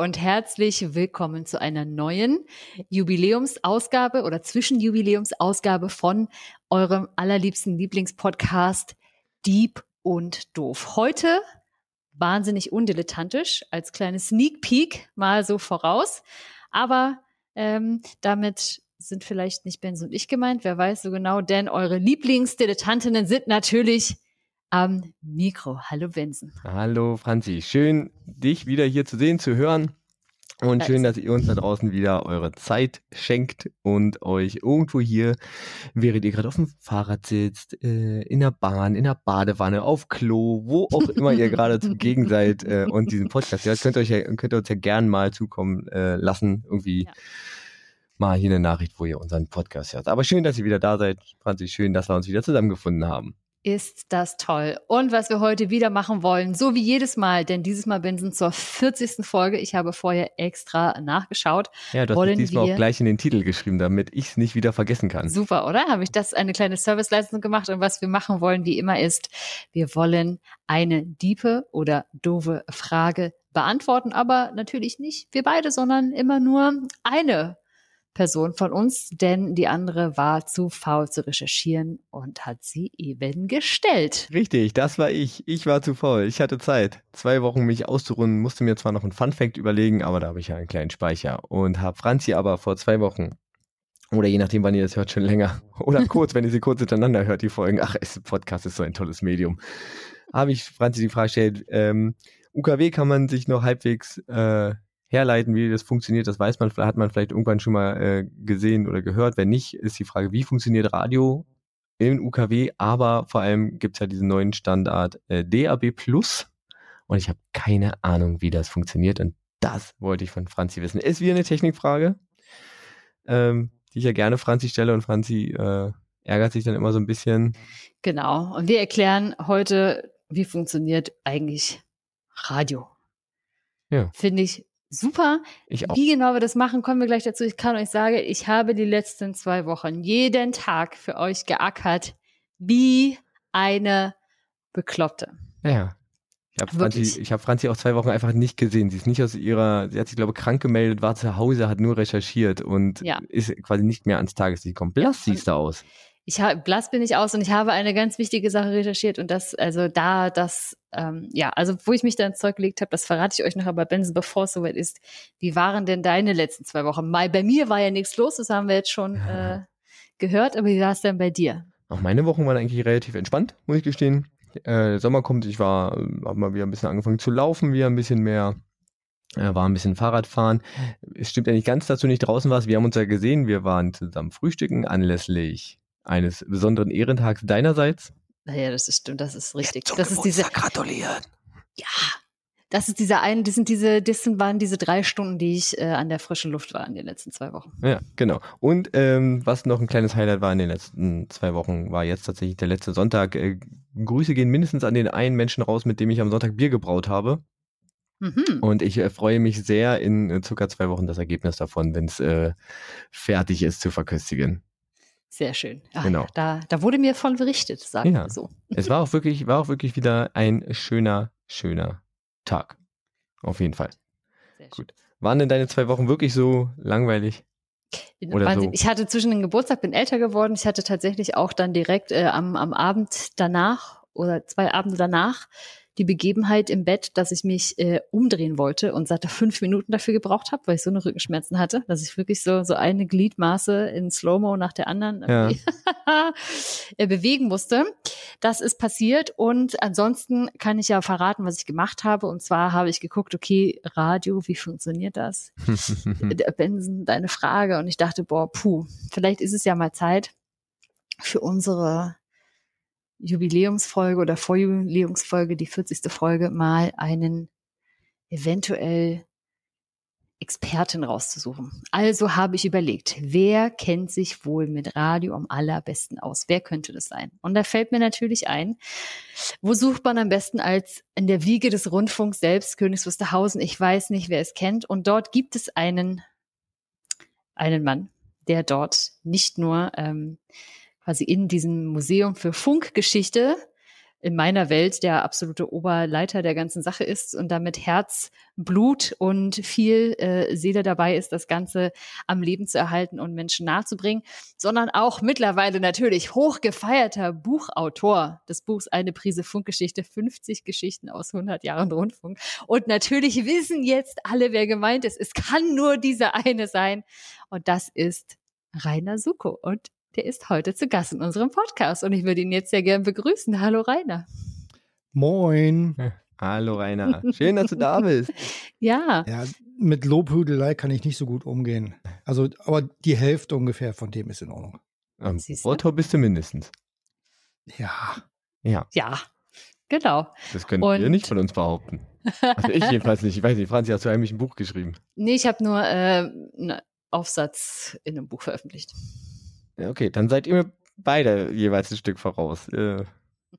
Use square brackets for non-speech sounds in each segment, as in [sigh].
Und herzlich willkommen zu einer neuen Jubiläumsausgabe oder Zwischenjubiläumsausgabe von eurem allerliebsten Lieblingspodcast Deep und Doof. Heute wahnsinnig undilettantisch als kleines Sneak Peek mal so voraus, aber ähm, damit sind vielleicht nicht Benz und ich gemeint, wer weiß so genau, denn eure Lieblingsdilettantinnen sind natürlich am Mikro. Hallo Benson. Hallo Franzi, schön dich wieder hier zu sehen, zu hören. Und schön, dass ihr uns da draußen wieder eure Zeit schenkt und euch irgendwo hier, während ihr gerade auf dem Fahrrad sitzt, äh, in der Bahn, in der Badewanne, auf Klo, wo auch immer ihr gerade zugegen [laughs] seid äh, und diesen Podcast hört, könnt ihr, euch ja, könnt ihr uns ja gern mal zukommen äh, lassen. Irgendwie ja. mal hier eine Nachricht, wo ihr unseren Podcast hört. Aber schön, dass ihr wieder da seid. Franzi, schön, dass wir uns wieder zusammengefunden haben ist das toll. Und was wir heute wieder machen wollen, so wie jedes Mal, denn dieses Mal bin ich zur 40. Folge. Ich habe vorher extra nachgeschaut. Ja, du hast wollen diesmal auch gleich in den Titel geschrieben, damit ich es nicht wieder vergessen kann. Super, oder? Habe ich das eine kleine Serviceleistung gemacht und was wir machen wollen, wie immer ist, wir wollen eine diepe oder doofe Frage beantworten, aber natürlich nicht wir beide, sondern immer nur eine Person von uns, denn die andere war zu faul zu recherchieren und hat sie eben gestellt. Richtig, das war ich. Ich war zu faul. Ich hatte Zeit. Zwei Wochen mich auszuruhen, musste mir zwar noch ein Funfact überlegen, aber da habe ich ja einen kleinen Speicher und habe Franzi aber vor zwei Wochen oder je nachdem, wann ihr das hört, schon länger. [laughs] Oder kurz, wenn ihr sie kurz hintereinander hört, die Folgen. Ach, es, Podcast ist so ein tolles Medium. Habe ich Franzi die Frage gestellt, ähm, UKW kann man sich noch halbwegs äh, herleiten, wie das funktioniert, das weiß man, hat man vielleicht irgendwann schon mal äh, gesehen oder gehört. Wenn nicht, ist die Frage, wie funktioniert Radio im UKW, aber vor allem gibt's ja diesen neuen Standard äh, DAB Plus und ich habe keine Ahnung, wie das funktioniert und das wollte ich von Franzi wissen. Ist wie eine Technikfrage, ähm, die ich ja gerne Franzi stelle und Franzi äh, ärgert sich dann immer so ein bisschen. Genau, und wir erklären heute, wie funktioniert eigentlich Radio. Ja. Finde ich Super. Ich auch. Wie genau wir das machen, kommen wir gleich dazu. Ich kann euch sagen, ich habe die letzten zwei Wochen jeden Tag für euch geackert, wie eine Bekloppte. Ja. Ich habe Franzi, hab Franzi auch zwei Wochen einfach nicht gesehen. Sie ist nicht aus ihrer, sie hat sich, glaube ich, krank gemeldet, war zu Hause, hat nur recherchiert und ja. ist quasi nicht mehr ans Tageslicht gekommen. Blass siehst du aus ich habe blass bin ich aus und ich habe eine ganz wichtige Sache recherchiert und das, also da, das, ähm, ja, also wo ich mich da ins Zeug gelegt habe, das verrate ich euch noch, aber Benson, bevor es soweit ist, wie waren denn deine letzten zwei Wochen? Mal bei mir war ja nichts los, das haben wir jetzt schon äh, gehört, aber wie war es denn bei dir? Auch meine Wochen waren eigentlich relativ entspannt, muss ich gestehen. Äh, Sommer kommt, ich war, habe mal wieder ein bisschen angefangen zu laufen, wieder ein bisschen mehr äh, war ein bisschen Fahrradfahren. Es stimmt ja nicht ganz, dass du nicht draußen warst. Wir haben uns ja gesehen, wir waren zusammen frühstücken anlässlich eines besonderen Ehrentags deinerseits? Naja, das ist stimmt, das ist richtig. Zum das ist diese gratulieren. Ja, das ist diese ein, das sind diese, das waren diese drei Stunden, die ich äh, an der frischen Luft war in den letzten zwei Wochen. Ja, genau. Und ähm, was noch ein kleines Highlight war in den letzten zwei Wochen, war jetzt tatsächlich der letzte Sonntag. Äh, Grüße gehen mindestens an den einen Menschen raus, mit dem ich am Sonntag Bier gebraut habe. Mhm. Und ich äh, freue mich sehr in äh, circa zwei Wochen das Ergebnis davon, wenn es äh, fertig ist zu verköstigen. Sehr schön. Ach, genau. Da, da wurde mir von berichtet, sagen ja. wir so. Es war auch wirklich, war auch wirklich wieder ein schöner, schöner Tag. Auf jeden Fall. Sehr Gut. Schön. Waren denn deine zwei Wochen wirklich so langweilig? Oder so? Ich hatte zwischen den Geburtstag, bin älter geworden. Ich hatte tatsächlich auch dann direkt äh, am, am Abend danach oder zwei Abende danach die Begebenheit im Bett, dass ich mich äh, umdrehen wollte und satte [laughs] fünf Minuten dafür gebraucht habe, weil ich so eine Rückenschmerzen hatte, dass ich wirklich so, so eine Gliedmaße in Slow-Mo nach der anderen ja. [laughs] Äh, bewegen musste. Das ist passiert und ansonsten kann ich ja verraten, was ich gemacht habe. Und zwar habe ich geguckt, okay, Radio, wie funktioniert das? [laughs] Benson, deine Frage. Und ich dachte, boah, puh, vielleicht ist es ja mal Zeit für unsere Jubiläumsfolge oder Vorjubiläumsfolge, die 40. Folge, mal einen eventuell Expertin rauszusuchen. Also habe ich überlegt, wer kennt sich wohl mit Radio am allerbesten aus? Wer könnte das sein? Und da fällt mir natürlich ein, wo sucht man am besten als in der Wiege des Rundfunks selbst, Königs Wusterhausen? Ich weiß nicht, wer es kennt. Und dort gibt es einen, einen Mann, der dort nicht nur ähm, quasi in diesem Museum für Funkgeschichte in meiner Welt der absolute Oberleiter der ganzen Sache ist und damit Herz, Blut und viel äh, Seele dabei ist, das Ganze am Leben zu erhalten und Menschen nahezubringen, sondern auch mittlerweile natürlich hochgefeierter Buchautor des Buchs Eine Prise Funkgeschichte, 50 Geschichten aus 100 Jahren Rundfunk. Und natürlich wissen jetzt alle, wer gemeint ist. Es kann nur dieser eine sein. Und das ist Rainer Suko. Und der ist heute zu Gast in unserem Podcast und ich würde ihn jetzt sehr gern begrüßen. Hallo Rainer. Moin. [laughs] Hallo Rainer. Schön, dass du da bist. [laughs] ja. Ja, mit Lobhudelei kann ich nicht so gut umgehen. Also, aber die Hälfte ungefähr von dem ist in Ordnung. Am Autor bist du mindestens. Ja. Ja. Ja. Genau. Das können und wir nicht von uns behaupten. Also ich jedenfalls nicht. Ich weiß nicht, Franzi, hast du eigentlich ein Buch geschrieben? Nee, ich habe nur äh, einen Aufsatz in einem Buch veröffentlicht. Ja, okay, dann seid ihr mir beide jeweils ein Stück voraus. Äh,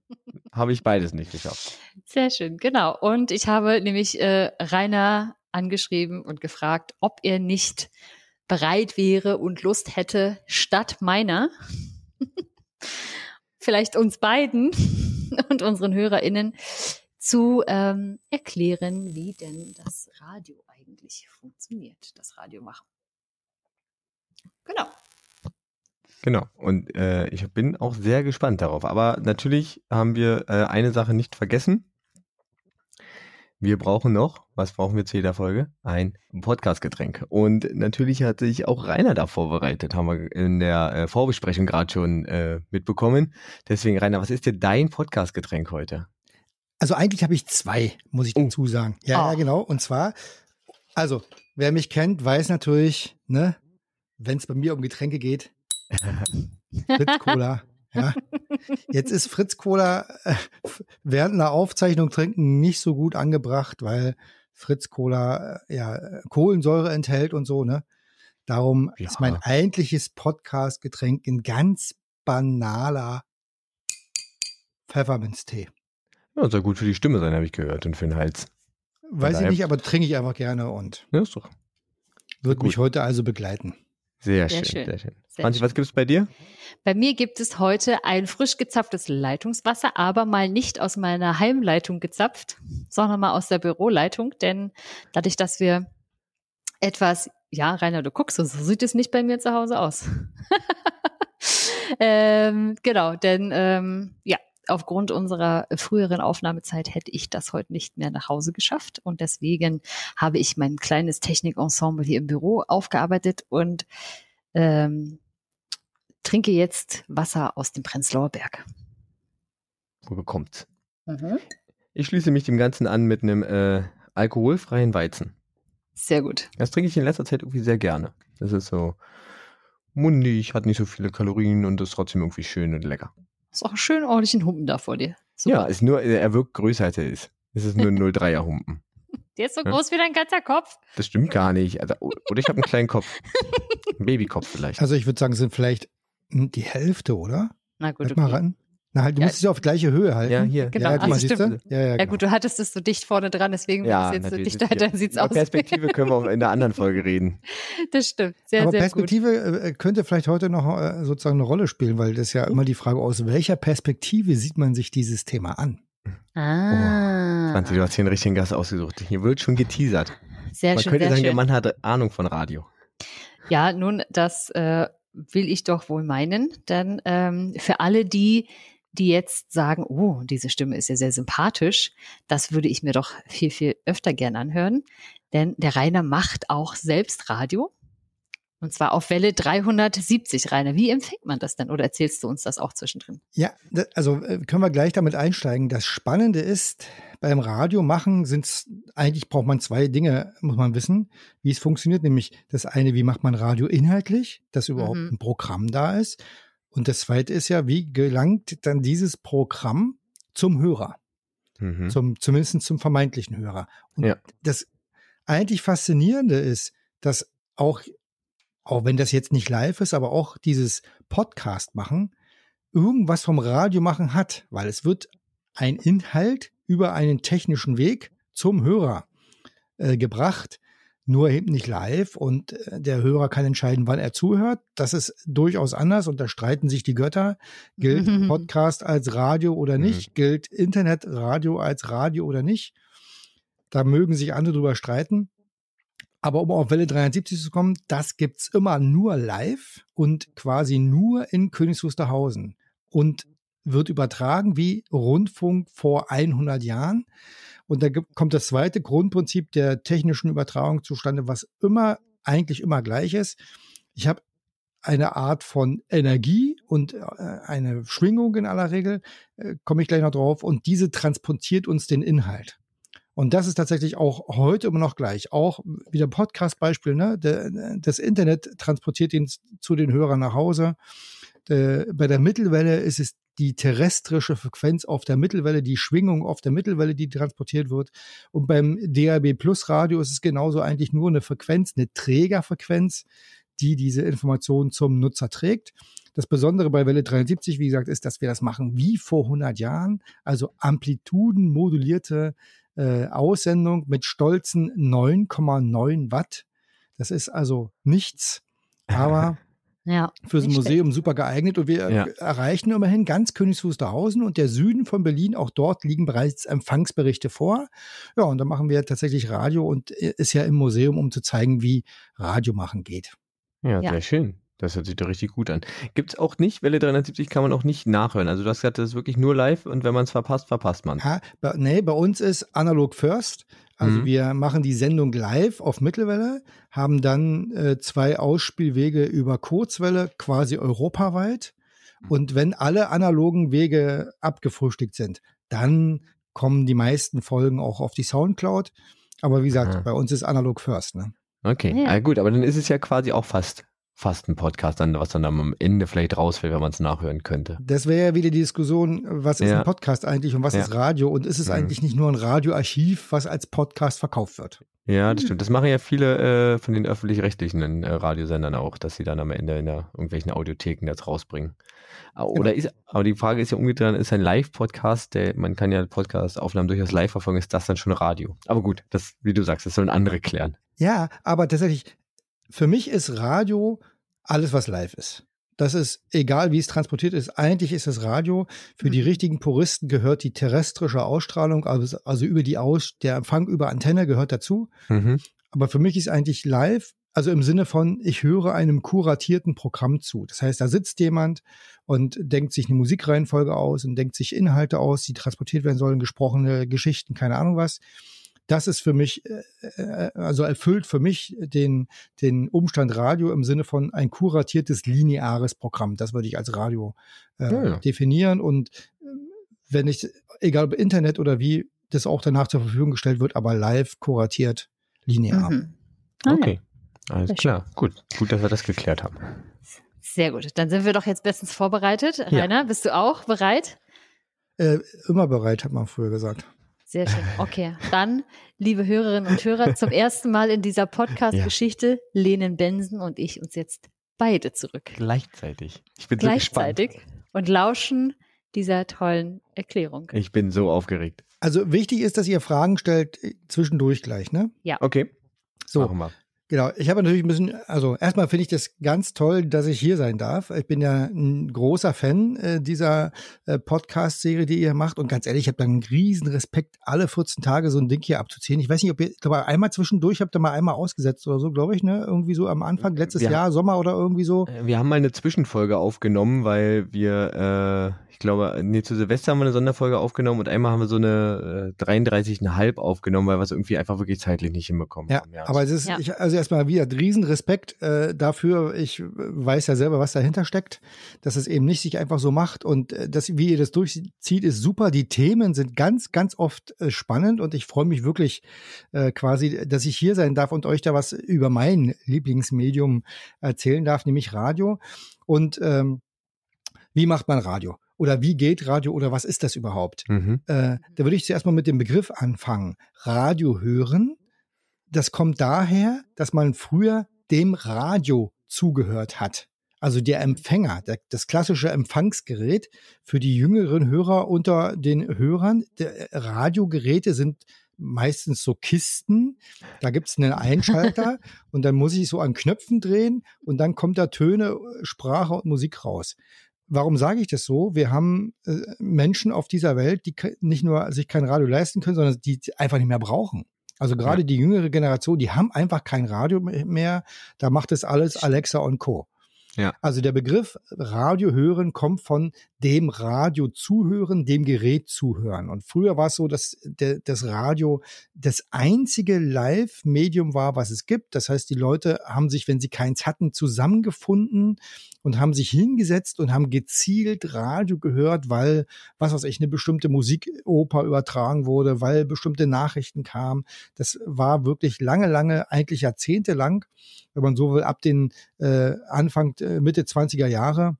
[laughs] habe ich beides nicht geschafft. Sehr schön, genau. Und ich habe nämlich äh, Rainer angeschrieben und gefragt, ob er nicht bereit wäre und Lust hätte, statt meiner, [laughs] vielleicht uns beiden [laughs] und unseren HörerInnen zu ähm, erklären, wie denn das Radio eigentlich funktioniert, das Radio machen. Genau. Genau. Und äh, ich bin auch sehr gespannt darauf. Aber natürlich haben wir äh, eine Sache nicht vergessen. Wir brauchen noch, was brauchen wir zu jeder Folge? Ein Podcast-Getränk. Und natürlich hat sich auch Rainer da vorbereitet, haben wir in der äh, Vorbesprechung gerade schon äh, mitbekommen. Deswegen, Rainer, was ist denn dein Podcast-Getränk heute? Also eigentlich habe ich zwei, muss ich oh. dazu sagen. Ja, oh. ja, genau. Und zwar, also, wer mich kennt, weiß natürlich, ne, wenn es bei mir um Getränke geht, [laughs] Fritz Cola. Ja. Jetzt ist Fritz Cola äh, während einer Aufzeichnung trinken nicht so gut angebracht, weil Fritz Cola äh, ja Kohlensäure enthält und so, ne? Darum ja. ist mein eigentliches Podcast-Getränk ein ganz banaler Pfefferminztee. Ja, soll gut für die Stimme sein, habe ich gehört, und für den Hals. Weiß ich nicht, aber trinke ich einfach gerne und ja, ist doch. wird mich heute also begleiten. Sehr, sehr schön, schön, sehr schön. Sehr Franzi, schön. was gibt es bei dir? Bei mir gibt es heute ein frisch gezapftes Leitungswasser, aber mal nicht aus meiner Heimleitung gezapft, sondern mal aus der Büroleitung, denn dadurch, dass wir etwas, ja, Rainer, du guckst, so sieht es nicht bei mir zu Hause aus. [laughs] ähm, genau, denn ähm, ja, aufgrund unserer früheren Aufnahmezeit hätte ich das heute nicht mehr nach Hause geschafft. Und deswegen habe ich mein kleines Technikensemble hier im Büro aufgearbeitet und ähm, trinke jetzt Wasser aus dem Prenzlauer Berg. Wo bekommt's? Mhm. Ich schließe mich dem Ganzen an mit einem äh, alkoholfreien Weizen. Sehr gut. Das trinke ich in letzter Zeit irgendwie sehr gerne. Das ist so mundig, hat nicht so viele Kalorien und ist trotzdem irgendwie schön und lecker. Ist auch einen schön ordentlichen Humpen da vor dir. Super. Ja, ist nur, er wirkt größer als er ist. Es ist nur ein 03er Humpen. [laughs] Der ist so ja? groß wie dein ganzer Kopf. Das stimmt gar nicht. Also, oder ich habe einen kleinen Kopf. Ein [laughs] Babykopf vielleicht. Also ich würde sagen, es sind vielleicht die Hälfte, oder? Na gut, okay. mal ran. Na halt, du ja. musst es ja auf gleiche Höhe halten. Ja, hier. Genau, ja, also stimmt. Ja, ja, genau. ja, gut, du hattest es so dicht vorne dran, deswegen ja, jetzt so dicht [laughs] dahinter sieht's aus. Perspektive können wir auch in der anderen Folge reden. [laughs] Das stimmt, sehr, Aber sehr Perspektive gut. Äh, könnte vielleicht heute noch äh, sozusagen eine Rolle spielen, weil das ja immer die Frage, aus welcher Perspektive sieht man sich dieses Thema an? Ah. Oh, Franzi, du hast hier einen richtigen Gast ausgesucht. Hier wird schon geteasert. Sehr man schön, könnte sehr sagen, schön. der Mann hat Ahnung von Radio. Ja, nun, das äh, will ich doch wohl meinen, denn ähm, für alle die, die jetzt sagen, oh, diese Stimme ist ja sehr sympathisch, das würde ich mir doch viel, viel öfter gern anhören. Denn der Rainer macht auch selbst Radio. Und zwar auf Welle 370, Rainer. Wie empfängt man das denn? Oder erzählst du uns das auch zwischendrin? Ja, also können wir gleich damit einsteigen. Das Spannende ist, beim Radio machen sind eigentlich braucht man zwei Dinge, muss man wissen, wie es funktioniert. Nämlich das eine, wie macht man Radio inhaltlich, dass überhaupt mhm. ein Programm da ist. Und das zweite ist ja, wie gelangt dann dieses Programm zum Hörer? Mhm. Zum, zumindest zum vermeintlichen Hörer. Und ja. das eigentlich Faszinierende ist, dass auch, auch wenn das jetzt nicht live ist, aber auch dieses Podcast machen, irgendwas vom Radio machen hat, weil es wird ein Inhalt über einen technischen Weg zum Hörer äh, gebracht. Nur eben nicht live und äh, der Hörer kann entscheiden, wann er zuhört. Das ist durchaus anders und da streiten sich die Götter. Gilt [laughs] Podcast als Radio oder mhm. nicht? Gilt Internetradio als Radio oder nicht? Da mögen sich andere drüber streiten. Aber um auf Welle 73 zu kommen, das gibt's immer nur live und quasi nur in Königs Wusterhausen und wird übertragen wie Rundfunk vor 100 Jahren. Und da kommt das zweite Grundprinzip der technischen Übertragung zustande, was immer eigentlich immer gleich ist. Ich habe eine Art von Energie und äh, eine Schwingung in aller Regel, äh, komme ich gleich noch drauf, und diese transportiert uns den Inhalt. Und das ist tatsächlich auch heute immer noch gleich. Auch wieder Podcast-Beispiel, ne? das Internet transportiert ihn zu den Hörern nach Hause. Bei der Mittelwelle ist es die terrestrische Frequenz auf der Mittelwelle, die Schwingung auf der Mittelwelle, die transportiert wird. Und beim DAB Plus Radio ist es genauso eigentlich nur eine Frequenz, eine Trägerfrequenz, die diese Information zum Nutzer trägt. Das Besondere bei Welle 73, wie gesagt, ist, dass wir das machen wie vor 100 Jahren, also amplitudenmodulierte äh, Aussendung mit stolzen 9,9 Watt. Das ist also nichts, [laughs] aber ja, fürs Museum schlecht. super geeignet. Und wir ja. erreichen immerhin ganz Königs Wusterhausen und der Süden von Berlin. Auch dort liegen bereits Empfangsberichte vor. Ja, und da machen wir tatsächlich Radio und äh, ist ja im Museum, um zu zeigen, wie Radio machen geht. Ja, ja. sehr schön. Das hört sich doch richtig gut an. Gibt es auch nicht, Welle 370 kann man auch nicht nachhören. Also du hast gesagt, das ist wirklich nur live und wenn man es verpasst, verpasst man. Ja, bei, nee, bei uns ist Analog First. Also mhm. wir machen die Sendung live auf Mittelwelle, haben dann äh, zwei Ausspielwege über Kurzwelle, quasi europaweit. Mhm. Und wenn alle analogen Wege abgefrühstückt sind, dann kommen die meisten Folgen auch auf die Soundcloud. Aber wie gesagt, Aha. bei uns ist Analog First. Ne? Okay, ja. ah, gut, aber dann ist es ja quasi auch fast fast ein Podcast, dann, was dann am Ende vielleicht rausfällt, wenn man es nachhören könnte. Das wäre ja wieder die Diskussion, was ist ja. ein Podcast eigentlich und was ja. ist Radio und ist es mhm. eigentlich nicht nur ein Radioarchiv, was als Podcast verkauft wird? Ja, das stimmt. Das machen ja viele äh, von den öffentlich-rechtlichen äh, Radiosendern auch, dass sie dann am Ende in der, irgendwelchen Audiotheken das rausbringen. Oder genau. ist, aber die Frage ist ja umgedreht, ist ein Live-Podcast, der, man kann ja Podcast-Aufnahmen durchaus live verfolgen, ist das dann schon Radio? Aber gut, das, wie du sagst, das sollen andere klären. Ja, aber tatsächlich, für mich ist Radio alles, was live ist. Das ist egal, wie es transportiert ist. Eigentlich ist es Radio. Für die mhm. richtigen Puristen gehört die terrestrische Ausstrahlung, also, also über die Aus, der Empfang über Antenne gehört dazu. Mhm. Aber für mich ist eigentlich live, also im Sinne von, ich höre einem kuratierten Programm zu. Das heißt, da sitzt jemand und denkt sich eine Musikreihenfolge aus und denkt sich Inhalte aus, die transportiert werden sollen, gesprochene Geschichten, keine Ahnung was das ist für mich, äh, äh, also erfüllt für mich den, den Umstand Radio im Sinne von ein kuratiertes lineares Programm. Das würde ich als Radio äh, ja, ja. definieren. Und äh, wenn ich, egal ob Internet oder wie, das auch danach zur Verfügung gestellt wird, aber live kuratiert linear. Mhm. Ah, okay. Alles klar. Gut. Gut, dass wir das geklärt haben. Sehr gut. Dann sind wir doch jetzt bestens vorbereitet. Rainer, ja. bist du auch bereit? Äh, immer bereit, hat man früher gesagt. Sehr schön. Okay, dann, liebe Hörerinnen und Hörer, zum ersten Mal in dieser Podcast-Geschichte ja. lehnen Benson und ich uns jetzt beide zurück. Gleichzeitig. Ich bin Gleichzeitig so gespannt. und lauschen dieser tollen Erklärung. Ich bin so aufgeregt. Also wichtig ist, dass ihr Fragen stellt äh, zwischendurch gleich, ne? Ja. Okay. So. Machen wir. Genau, ich habe natürlich ein bisschen, also erstmal finde ich das ganz toll, dass ich hier sein darf. Ich bin ja ein großer Fan äh, dieser äh, Podcast-Serie, die ihr macht. Und ganz ehrlich, ich habe da einen riesen Respekt, alle 14 Tage so ein Ding hier abzuziehen. Ich weiß nicht, ob ihr, ich glaube, einmal zwischendurch habt ihr mal einmal ausgesetzt oder so, glaube ich, ne? Irgendwie so am Anfang, letztes wir, Jahr, Sommer oder irgendwie so. Äh, wir haben mal eine Zwischenfolge aufgenommen, weil wir, äh, ich glaube, nee, zu Silvester haben wir eine Sonderfolge aufgenommen und einmal haben wir so eine äh, 33,5 aufgenommen, weil wir es irgendwie einfach wirklich zeitlich nicht hinbekommen ja, haben. Ja, aber es ist, ja. ich, also erstmal wieder riesen Respekt äh, dafür. Ich weiß ja selber, was dahinter steckt, dass es eben nicht sich einfach so macht und äh, das, wie ihr das durchzieht, ist super. Die Themen sind ganz, ganz oft äh, spannend und ich freue mich wirklich äh, quasi, dass ich hier sein darf und euch da was über mein Lieblingsmedium erzählen darf, nämlich Radio. Und ähm, wie macht man Radio? Oder wie geht Radio oder was ist das überhaupt? Mhm. Äh, da würde ich zuerst mal mit dem Begriff anfangen. Radio hören das kommt daher, dass man früher dem Radio zugehört hat. Also der Empfänger, der, das klassische Empfangsgerät für die jüngeren Hörer unter den Hörern. Der Radiogeräte sind meistens so Kisten. Da gibt's einen Einschalter [laughs] und dann muss ich so an Knöpfen drehen und dann kommt da Töne, Sprache und Musik raus. Warum sage ich das so? Wir haben äh, Menschen auf dieser Welt, die nicht nur sich kein Radio leisten können, sondern die einfach nicht mehr brauchen. Also gerade ja. die jüngere Generation, die haben einfach kein Radio mehr. Da macht es alles Alexa und Co. Ja. Also der Begriff Radio hören kommt von dem Radio zuhören, dem Gerät zuhören. Und früher war es so, dass der, das Radio das einzige Live-Medium war, was es gibt. Das heißt, die Leute haben sich, wenn sie keins hatten, zusammengefunden und haben sich hingesetzt und haben gezielt Radio gehört, weil, was weiß ich, eine bestimmte Musikoper übertragen wurde, weil bestimmte Nachrichten kamen. Das war wirklich lange, lange, eigentlich jahrzehntelang, wenn man so will, ab den äh, Anfang, äh, Mitte 20er Jahre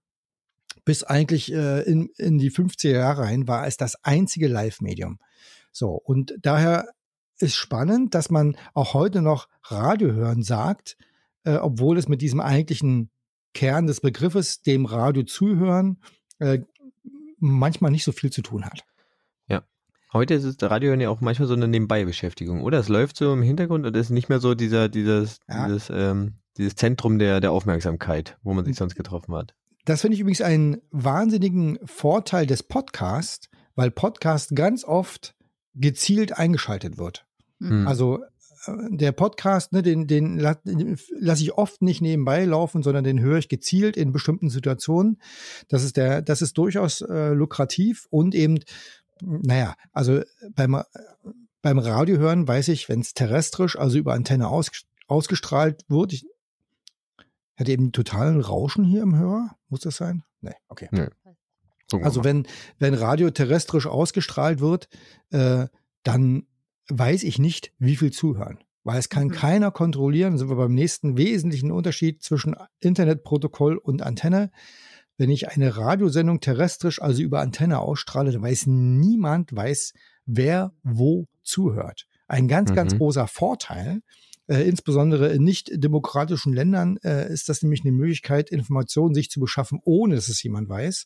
bis eigentlich äh, in, in die 50er Jahre rein war es das einzige Live-Medium. So, und daher ist spannend, dass man auch heute noch Radio hören sagt, äh, obwohl es mit diesem eigentlichen Kern des Begriffes, dem Radio zuhören, äh, manchmal nicht so viel zu tun hat. Ja. Heute ist das Radio ja auch manchmal so eine Nebenbei-Beschäftigung, oder? Es läuft so im Hintergrund und es ist nicht mehr so dieser, dieses, ja. dieses, ähm, dieses Zentrum der, der Aufmerksamkeit, wo man sich sonst getroffen hat. Das finde ich übrigens einen wahnsinnigen Vorteil des Podcasts, weil Podcast ganz oft gezielt eingeschaltet wird. Mhm. Also der Podcast, ne, den, den, lasse ich oft nicht nebenbei laufen, sondern den höre ich gezielt in bestimmten Situationen. Das ist der, das ist durchaus äh, lukrativ und eben, naja, also beim, beim Radio hören weiß ich, wenn es terrestrisch, also über Antenne aus, ausgestrahlt wird, ich hätte eben totalen Rauschen hier im Hörer. Muss das sein? Nee, okay. Nee. Also wenn, wenn Radio terrestrisch ausgestrahlt wird, äh, dann weiß ich nicht, wie viel zuhören. Weil es kann mhm. keiner kontrollieren. Sind wir beim nächsten wesentlichen Unterschied zwischen Internetprotokoll und Antenne. Wenn ich eine Radiosendung terrestrisch, also über Antenne ausstrahle, dann weiß niemand, weiß, wer wo zuhört. Ein ganz, mhm. ganz großer Vorteil. Äh, insbesondere in nicht demokratischen Ländern äh, ist das nämlich eine Möglichkeit, Informationen sich zu beschaffen, ohne dass es jemand weiß.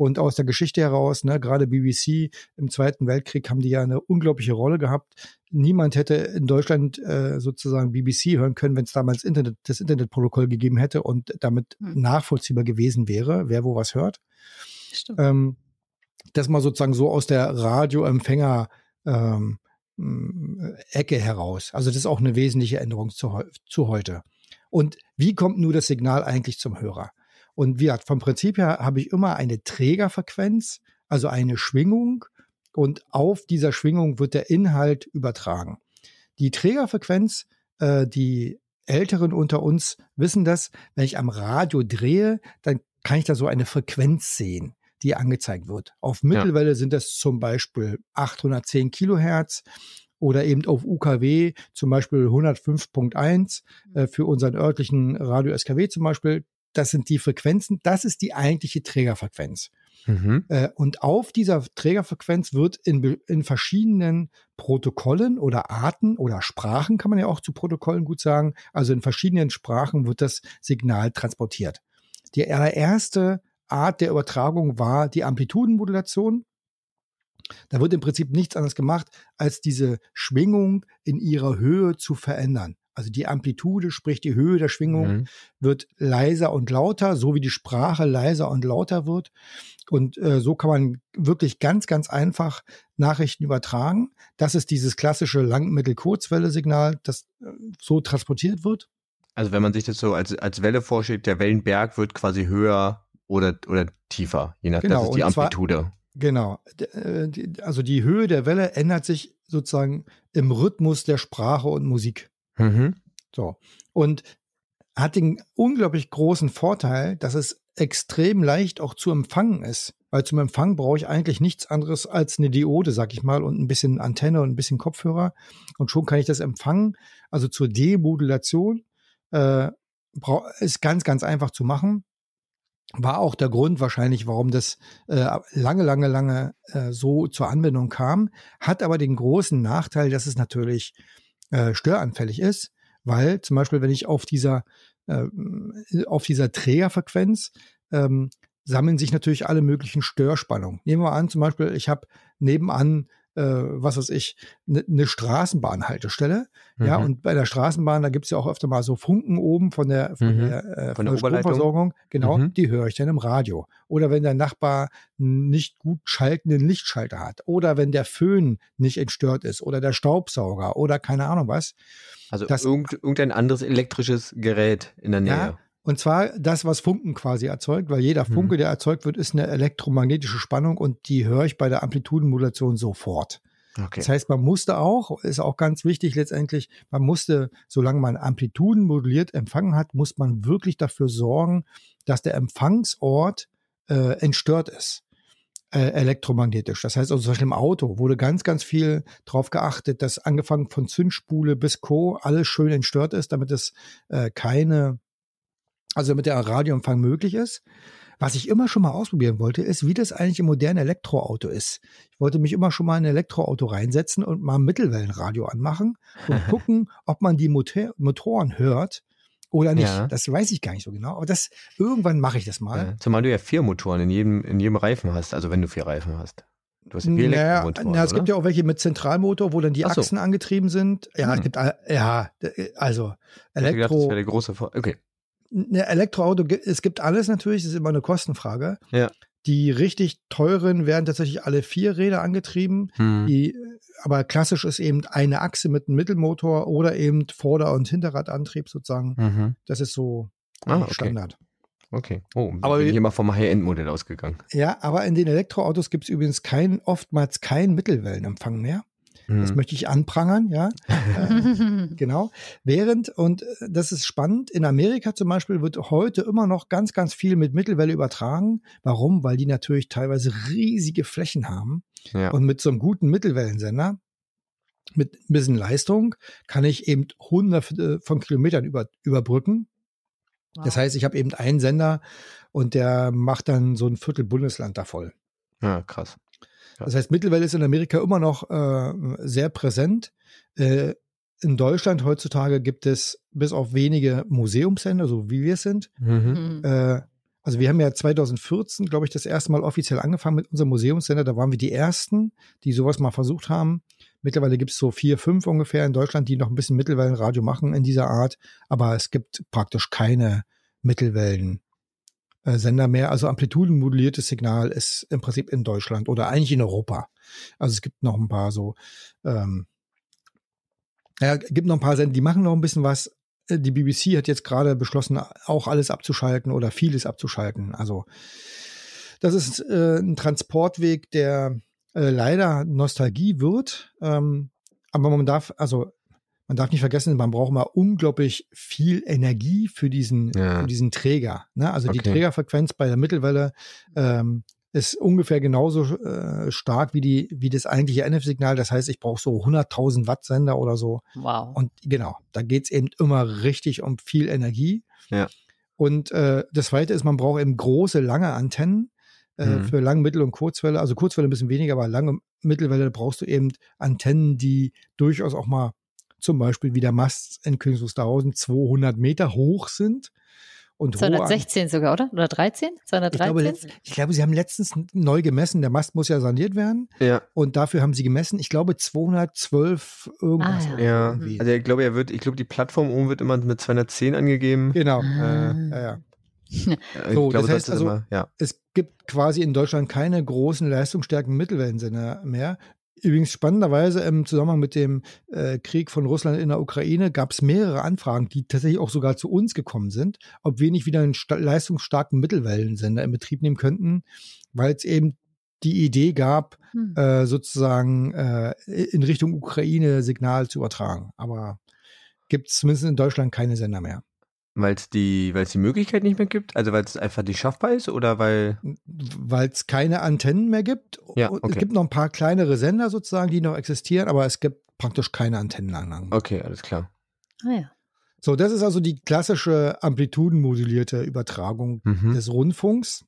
Und aus der Geschichte heraus, ne, gerade BBC im Zweiten Weltkrieg haben die ja eine unglaubliche Rolle gehabt. Niemand hätte in Deutschland äh, sozusagen BBC hören können, wenn es damals Internet, das Internetprotokoll gegeben hätte und damit hm. nachvollziehbar gewesen wäre, wer wo was hört. Stimmt. Ähm, das mal sozusagen so aus der Radioempfänger ähm, Ecke heraus. Also das ist auch eine wesentliche Änderung zu, zu heute. Und wie kommt nun das Signal eigentlich zum Hörer? Und wie gesagt, vom Prinzip her habe ich immer eine Trägerfrequenz, also eine Schwingung und auf dieser Schwingung wird der Inhalt übertragen. Die Trägerfrequenz, äh, die Älteren unter uns wissen das, wenn ich am Radio drehe, dann kann ich da so eine Frequenz sehen, die angezeigt wird. Auf Mittelwelle ja. sind das zum Beispiel 810 Kilohertz oder eben auf UKW zum Beispiel 105.1 äh, für unseren örtlichen Radio SKW zum Beispiel das sind die Frequenzen, das ist die eigentliche Trägerfrequenz. Mhm. Äh, und auf dieser Trägerfrequenz wird in, in verschiedenen Protokollen oder Arten oder Sprachen, kann man ja auch zu Protokollen gut sagen, also in verschiedenen Sprachen wird das Signal transportiert. Die allererste Art der Übertragung war die Amplitudenmodulation. Da wird im Prinzip nichts anderes gemacht, als diese Schwingung in ihrer Höhe zu verändern. Also die Amplitude, sprich die Höhe der Schwingung, mhm. wird leiser und lauter, so wie die Sprache leiser und lauter wird. Und äh, so kann man wirklich ganz, ganz einfach Nachrichten übertragen. Das ist dieses klassische Lang-, Mittel-, Kurzwelle-Signal, das äh, so transportiert wird. Also wenn man sich das so als, als Welle vorstellt, der Wellenberg wird quasi höher oder, oder tiefer, je nachdem, genau, das ist die Amplitude. Zwar, genau. Äh, also die Höhe der Welle ändert sich sozusagen im Rhythmus der Sprache und Musik. Mhm. So. Und hat den unglaublich großen Vorteil, dass es extrem leicht auch zu empfangen ist. Weil zum Empfang brauche ich eigentlich nichts anderes als eine Diode, sag ich mal, und ein bisschen Antenne und ein bisschen Kopfhörer. Und schon kann ich das empfangen. Also zur Demodulation äh, ist ganz, ganz einfach zu machen. War auch der Grund wahrscheinlich, warum das äh, lange, lange, lange äh, so zur Anwendung kam. Hat aber den großen Nachteil, dass es natürlich äh, störanfällig ist, weil zum Beispiel, wenn ich auf dieser äh, auf dieser Trägerfrequenz ähm, sammeln sich natürlich alle möglichen Störspannungen. Nehmen wir an, zum Beispiel, ich habe nebenan äh, was weiß ich, eine ne Straßenbahnhaltestelle. Mhm. Ja, und bei der Straßenbahn, da gibt's ja auch öfter mal so Funken oben von der, von mhm. der, äh, von, der, der Stromversorgung. Genau, mhm. die höre ich dann im Radio. Oder wenn der Nachbar einen nicht gut schaltenden Lichtschalter hat. Oder wenn der Föhn nicht entstört ist. Oder der Staubsauger. Oder keine Ahnung was. Also das, irgendein anderes elektrisches Gerät in der Nähe. Ja, und zwar das, was Funken quasi erzeugt, weil jeder mhm. Funke, der erzeugt wird, ist eine elektromagnetische Spannung und die höre ich bei der Amplitudenmodulation sofort. Okay. Das heißt, man musste auch, ist auch ganz wichtig letztendlich, man musste, solange man Amplituden moduliert empfangen hat, muss man wirklich dafür sorgen, dass der Empfangsort äh, entstört ist äh, elektromagnetisch. Das heißt also zum Beispiel im Auto wurde ganz, ganz viel drauf geachtet, dass angefangen von Zündspule bis Co. alles schön entstört ist, damit es äh, keine also damit der Radioempfang möglich ist. Was ich immer schon mal ausprobieren wollte, ist, wie das eigentlich im modernen Elektroauto ist. Ich wollte mich immer schon mal in ein Elektroauto reinsetzen und mal ein Mittelwellenradio anmachen und [laughs] gucken, ob man die Motor Motoren hört oder nicht. Ja. Das weiß ich gar nicht so genau. Aber das irgendwann mache ich das mal. Ja, zumal du ja vier Motoren in jedem, in jedem Reifen hast, also wenn du vier Reifen hast. Du hast vier naja, Elektromotoren. Na, es oder? gibt ja auch welche mit Zentralmotor, wo dann die so. Achsen angetrieben sind. Ja, hm. es gibt ja, also Elektro. Gedacht, das wäre der große Vor okay ein Elektroauto, es gibt alles natürlich, das ist immer eine Kostenfrage. Ja. Die richtig teuren werden tatsächlich alle vier Räder angetrieben. Hm. Die, aber klassisch ist eben eine Achse mit einem Mittelmotor oder eben Vorder- und Hinterradantrieb sozusagen. Mhm. Das ist so ah, okay. Standard. Okay. Oh, aber bin ich immer vom High-End-Modell ausgegangen. Ja, aber in den Elektroautos gibt es übrigens kein, oftmals keinen Mittelwellenempfang mehr. Das mhm. möchte ich anprangern, ja. äh, [laughs] genau. Während, und äh, das ist spannend, in Amerika zum Beispiel wird heute immer noch ganz, ganz viel mit Mittelwelle übertragen. Warum? Weil die natürlich teilweise riesige Flächen haben. Ja. Und mit so einem guten Mittelwellensender, mit ein bisschen Leistung, kann ich eben hunderte von Kilometern über, überbrücken. Wow. Das heißt, ich habe eben einen Sender und der macht dann so ein Viertel Bundesland da voll. Ja, krass. Das heißt, Mittelwelle ist in Amerika immer noch äh, sehr präsent. Äh, in Deutschland heutzutage gibt es bis auf wenige Museumssender, so wie wir es sind. Mhm. Äh, also wir haben ja 2014, glaube ich, das erste Mal offiziell angefangen mit unserem Museumssender. Da waren wir die Ersten, die sowas mal versucht haben. Mittlerweile gibt es so vier, fünf ungefähr in Deutschland, die noch ein bisschen Mittelwellenradio machen in dieser Art. Aber es gibt praktisch keine Mittelwellen. Äh, Sender mehr. Also amplitudenmoduliertes Signal ist im Prinzip in Deutschland oder eigentlich in Europa. Also es gibt noch ein paar so, ähm, ja, gibt noch ein paar Sender, die machen noch ein bisschen was. Äh, die BBC hat jetzt gerade beschlossen, auch alles abzuschalten oder vieles abzuschalten. Also das ist äh, ein Transportweg, der äh, leider Nostalgie wird. Ähm, aber man darf, also man darf nicht vergessen, man braucht mal unglaublich viel Energie für diesen, ja. für diesen Träger. Ne? Also okay. die Trägerfrequenz bei der Mittelwelle ähm, ist ungefähr genauso äh, stark wie die wie das eigentliche NF-Signal. Das heißt, ich brauche so 100.000 Watt Sender oder so. Wow. Und genau, da geht es eben immer richtig um viel Energie. Ja. Und äh, das Zweite ist, man braucht eben große, lange Antennen äh, mhm. für Lang-, Mittel- und Kurzwelle. Also Kurzwelle ein bisschen weniger, aber lange Mittelwelle brauchst du eben Antennen, die durchaus auch mal zum Beispiel wie der Mast in Königswusterhausen 200 Meter hoch sind. Und 216 sogar, oder? Oder 13? 213? Ich glaube, ich glaube, sie haben letztens neu gemessen. Der Mast muss ja saniert werden. Ja. Und dafür haben sie gemessen, ich glaube, 212 irgendwas. Ah, ja. ja. Also ich glaube, er wird, ich glaube, die Plattform oben wird immer mit 210 angegeben. Genau. Ah. Äh, ja, ja. [laughs] so, glaube, das heißt das also, immer, ja. es gibt quasi in Deutschland keine großen leistungsstärken Mittelwellensender mehr. Übrigens spannenderweise im Zusammenhang mit dem äh, Krieg von Russland in der Ukraine gab es mehrere Anfragen, die tatsächlich auch sogar zu uns gekommen sind, ob wir nicht wieder einen leistungsstarken Mittelwellensender in Betrieb nehmen könnten, weil es eben die Idee gab, hm. äh, sozusagen äh, in Richtung Ukraine Signal zu übertragen. Aber gibt es zumindest in Deutschland keine Sender mehr. Weil es die, die Möglichkeit nicht mehr gibt? Also weil es einfach nicht schaffbar ist oder weil. Weil es keine Antennen mehr gibt. Ja, okay. Es gibt noch ein paar kleinere Sender sozusagen, die noch existieren, aber es gibt praktisch keine Antennenanlagen. Okay, alles klar. Ah ja. So, das ist also die klassische amplitudenmodulierte Übertragung mhm. des Rundfunks.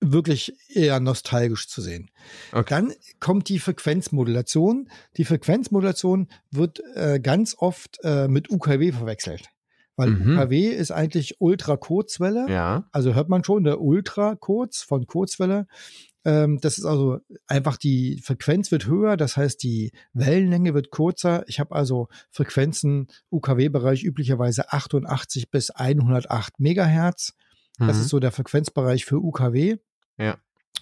Wirklich eher nostalgisch zu sehen. Okay. Dann kommt die Frequenzmodulation. Die Frequenzmodulation wird äh, ganz oft äh, mit UKW verwechselt. Weil mhm. UKW ist eigentlich Ultra-Kurzwelle. Ja. Also hört man schon, der Ultra-Kurz von Kurzwelle. Ähm, das ist also einfach die Frequenz wird höher, das heißt die Wellenlänge wird kurzer. Ich habe also Frequenzen UKW-Bereich üblicherweise 88 bis 108 Megahertz. Das Mhm. ist so der Frequenzbereich für UKW. Ja.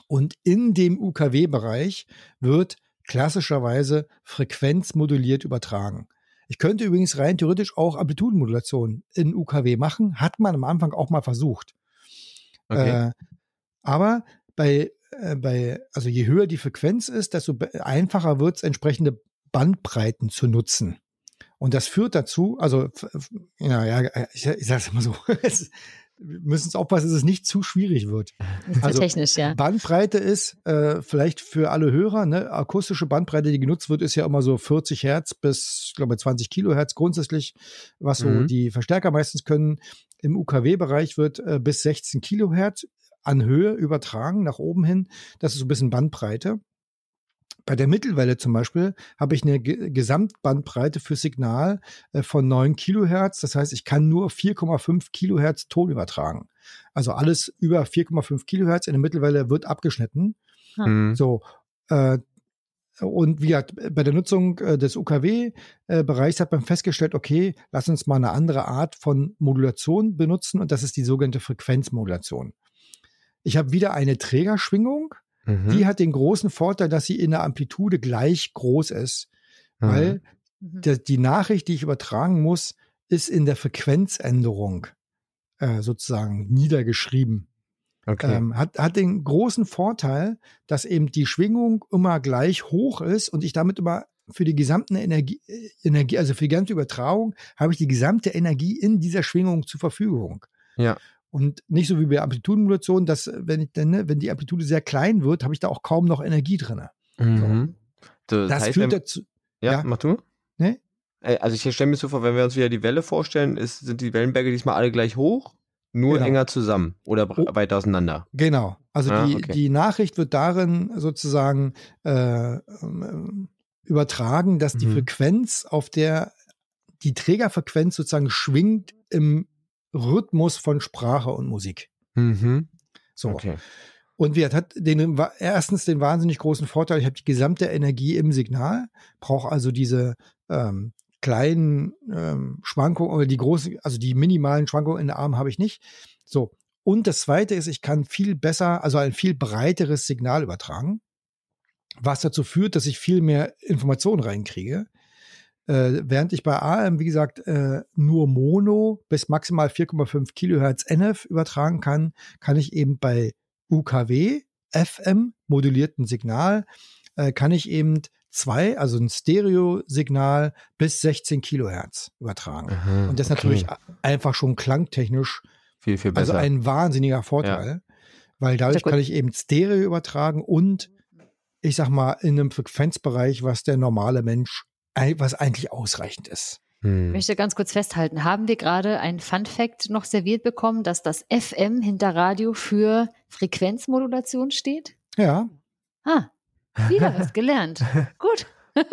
Und in dem UKW-Bereich wird klassischerweise frequenzmoduliert übertragen. Ich könnte übrigens rein theoretisch auch Amplitudenmodulation in UKW machen, hat man am Anfang auch mal versucht. Okay. Äh, aber bei, äh, bei, also je höher die Frequenz ist, desto einfacher wird es, entsprechende Bandbreiten zu nutzen. Und das führt dazu, also, ja, ja, ich, ich sage es mal so, [laughs] es, müssen es aufpassen, dass es nicht zu schwierig wird. [laughs] Also, ja technisch, ja. Bandbreite ist äh, vielleicht für alle Hörer, ne, akustische Bandbreite, die genutzt wird, ist ja immer so 40 Hertz bis, ich glaube, 20 Kilohertz grundsätzlich, was so Mhm. die Verstärker meistens können. Im UKW-Bereich wird äh, bis 16 Kilohertz an Höhe übertragen, nach oben hin. Das ist so ein bisschen Bandbreite. Bei der Mittelwelle zum Beispiel habe ich eine Ge Gesamtbandbreite für Signal äh, von 9 Kilohertz. Das heißt, ich kann nur 4,5 Kilohertz Ton übertragen. Also alles über 4,5 Kilohertz in der Mittelwelle wird abgeschnitten. Mhm. So. Äh, und wie gesagt, bei der Nutzung äh, des UKW-Bereichs hat man festgestellt, okay, lass uns mal eine andere Art von Modulation benutzen und das ist die sogenannte Frequenzmodulation. Ich habe wieder eine Trägerschwingung, Mhm. die hat den großen Vorteil, dass sie in der Amplitude gleich groß ist, weil Mhm. der, die Nachricht, die ich übertragen muss, ist in der Frequenzänderung äh, sozusagen niedergeschrieben. Okay. Ähm, hat, hat den großen Vorteil, dass eben die Schwingung immer gleich hoch ist und ich damit immer für die gesamte Energie, äh, Energie, also für die ganze Übertragung, habe ich die gesamte Energie in dieser Schwingung zur Verfügung. Ja. Und nicht so wie bei Amplitudenmodulation, dass äh, wenn ich dann, ne, wenn die Amplitude sehr klein wird, habe ich da auch kaum noch Energie drin. Mhm. So, Das, heißt, führt dazu. ja, ja. mach du. Ne? Äh, Also ich stelle mir so vor, wenn wir uns wieder die Welle vorstellen, ist, sind die Wellenberge diesmal alle gleich hoch, nur Genau. enger zusammen oder Oh. weiter auseinander. Genau. Also Ah, die, okay. die Nachricht wird darin sozusagen äh, ähm, übertragen, dass die Mhm. Frequenz, auf der die Trägerfrequenz sozusagen schwingt im Rhythmus von Sprache und Musik. Mhm. So. Okay. Und wie hat den erstens den wahnsinnig großen Vorteil, ich habe die gesamte Energie im Signal, brauche also diese ähm, kleinen ähm, Schwankungen oder die großen, also die minimalen Schwankungen in der Arm habe ich nicht. So. Und das zweite ist, ich kann viel besser, also ein viel breiteres Signal übertragen, was dazu führt, dass ich viel mehr Informationen reinkriege. Äh, während ich bei AM, wie gesagt, äh, nur Mono bis maximal 4,5 Kilohertz NF übertragen kann, kann ich eben bei UKW, FM, modulierten Signal, äh, kann ich eben zwei, also ein Stereo-Signal bis 16 Kilohertz übertragen. Aha, Und das ist okay. natürlich einfach schon klangtechnisch, viel, viel besser. also ein wahnsinniger Vorteil, weil dadurch kann ich eben Stereo übertragen und ich sag mal in einem Frequenzbereich, was der normale Mensch, was eigentlich ausreichend ist. Ich hm. möchte ganz kurz festhalten, haben wir gerade ein Fun Fact noch serviert bekommen, dass das FM hinter Radio für Frequenzmodulation steht? Ja, Ah, wieder was gelernt. [laughs] Gut. [laughs]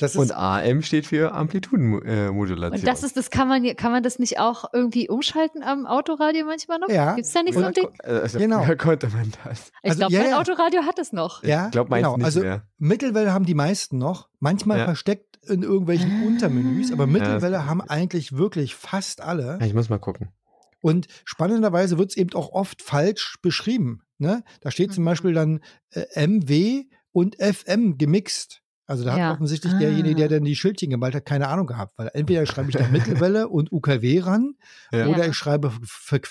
das ist Und AM steht für Amplitudenmodulation. Und das ist, das kann man, kann man das nicht auch irgendwie umschalten am Autoradio manchmal noch? Ja. Gibt's da nicht so ein Ding? also, Genau. [laughs] Da konnte man das. Ich also, glaube, ja, mein ja. Autoradio hat es noch. ja, Ich glaube, meins genau. nicht also mehr. Mittelwelle haben die meisten noch, manchmal Ja. versteckt in irgendwelchen Ah. Untermenüs, aber Mittelwelle haben eigentlich wirklich fast alle. Ich muss mal gucken. Und spannenderweise wird es eben auch oft falsch beschrieben. Ne? Da steht zum Mhm. Beispiel dann äh, MW und FM gemixt. Also da hat Ja. offensichtlich Ah. derjenige, der dann die Schildchen gemalt hat, keine Ahnung gehabt, weil entweder schreibe ich da Mittelwelle und UKW ran Ja. oder ich schreibe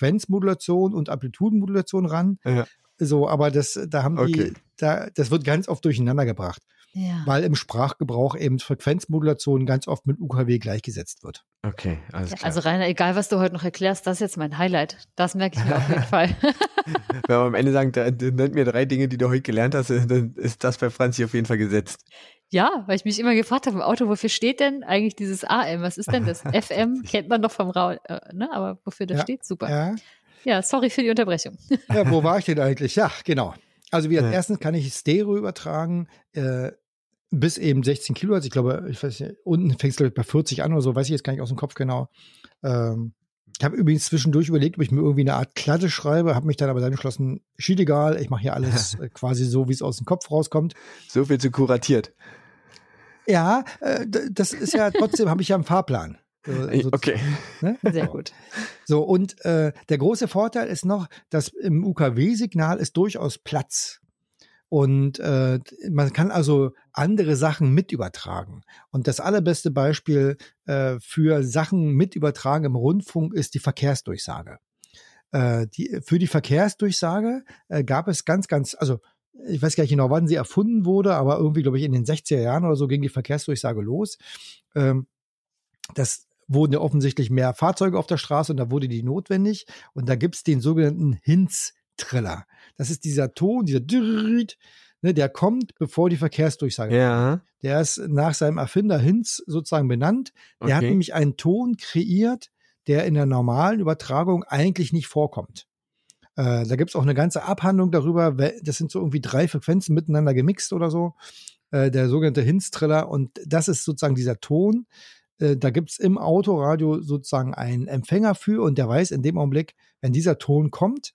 Frequenzmodulation und Amplitudenmodulation ran. Ja. So, aber das, da haben die, Okay. da, das wird ganz oft durcheinander gebracht, Ja. weil im Sprachgebrauch eben Frequenzmodulation ganz oft mit UKW gleichgesetzt wird. Okay, alles klar. also Rainer, egal was du heute noch erklärst, das ist jetzt mein Highlight. Das merke ich mir auf jeden [laughs] Fall. Wenn wir am Ende sagen, da, nennt mir drei Dinge, die du heute gelernt hast, dann ist das bei Franzi auf jeden Fall gesetzt. Ja, weil ich mich immer gefragt habe im Auto, wofür steht denn eigentlich dieses AM? Was ist denn das? [laughs] FM kennt man doch vom Rau, äh, ne? Aber wofür das Ja, steht, super. Ja. Ja. sorry für die Unterbrechung. Ja, wo war ich denn eigentlich? Ja, genau. Also wie Ja. erstens kann ich Stereo übertragen, äh, bis eben 16 Kilohertz. Ich glaube, ich weiß nicht, unten fängt es glaube ich, bei 40 an oder so, weiß ich jetzt gar nicht aus dem Kopf genau. Ähm, Ich habe übrigens zwischendurch überlegt, ob ich mir irgendwie eine Art Klatte schreibe, habe mich dann aber dann entschlossen, schied egal, ich mache hier alles [laughs] äh, quasi so, wie es aus dem Kopf rauskommt. So viel zu kuratiert. Ja, äh, das ist ja trotzdem, habe ich ja einen Fahrplan. So, [laughs] okay. [laughs] Ne? Sehr gut. So, und äh, der große Vorteil ist noch, dass im UKW-Signal ist durchaus Platz. Und äh, man kann also andere Sachen mit übertragen. Und das allerbeste Beispiel äh, für Sachen mit übertragen im Rundfunk ist die Verkehrsdurchsage. Äh, die, für die Verkehrsdurchsage äh, gab es ganz, ganz, also ich weiß gar nicht genau, wann sie erfunden wurde, aber irgendwie, glaube ich, in den 60er Jahren oder so ging die Verkehrsdurchsage los. Ähm, das wurden ja offensichtlich mehr Fahrzeuge auf der Straße und da wurde die notwendig. Und da gibt's den sogenannten Hinz-Triller. Das ist dieser Ton, dieser ne, der kommt, bevor die Verkehrsdurchsage kommt. Der ist nach seinem Erfinder Hinz sozusagen benannt. Der hat nämlich einen Ton kreiert, der in der normalen Übertragung eigentlich nicht vorkommt. Da gibt's auch eine ganze Abhandlung darüber. Das sind so irgendwie drei Frequenzen miteinander gemixt oder so. Der sogenannte Hinz-Triller. Und das ist sozusagen dieser Ton, da gibt's im Autoradio sozusagen einen Empfänger für und der weiß in dem Augenblick, wenn dieser Ton kommt,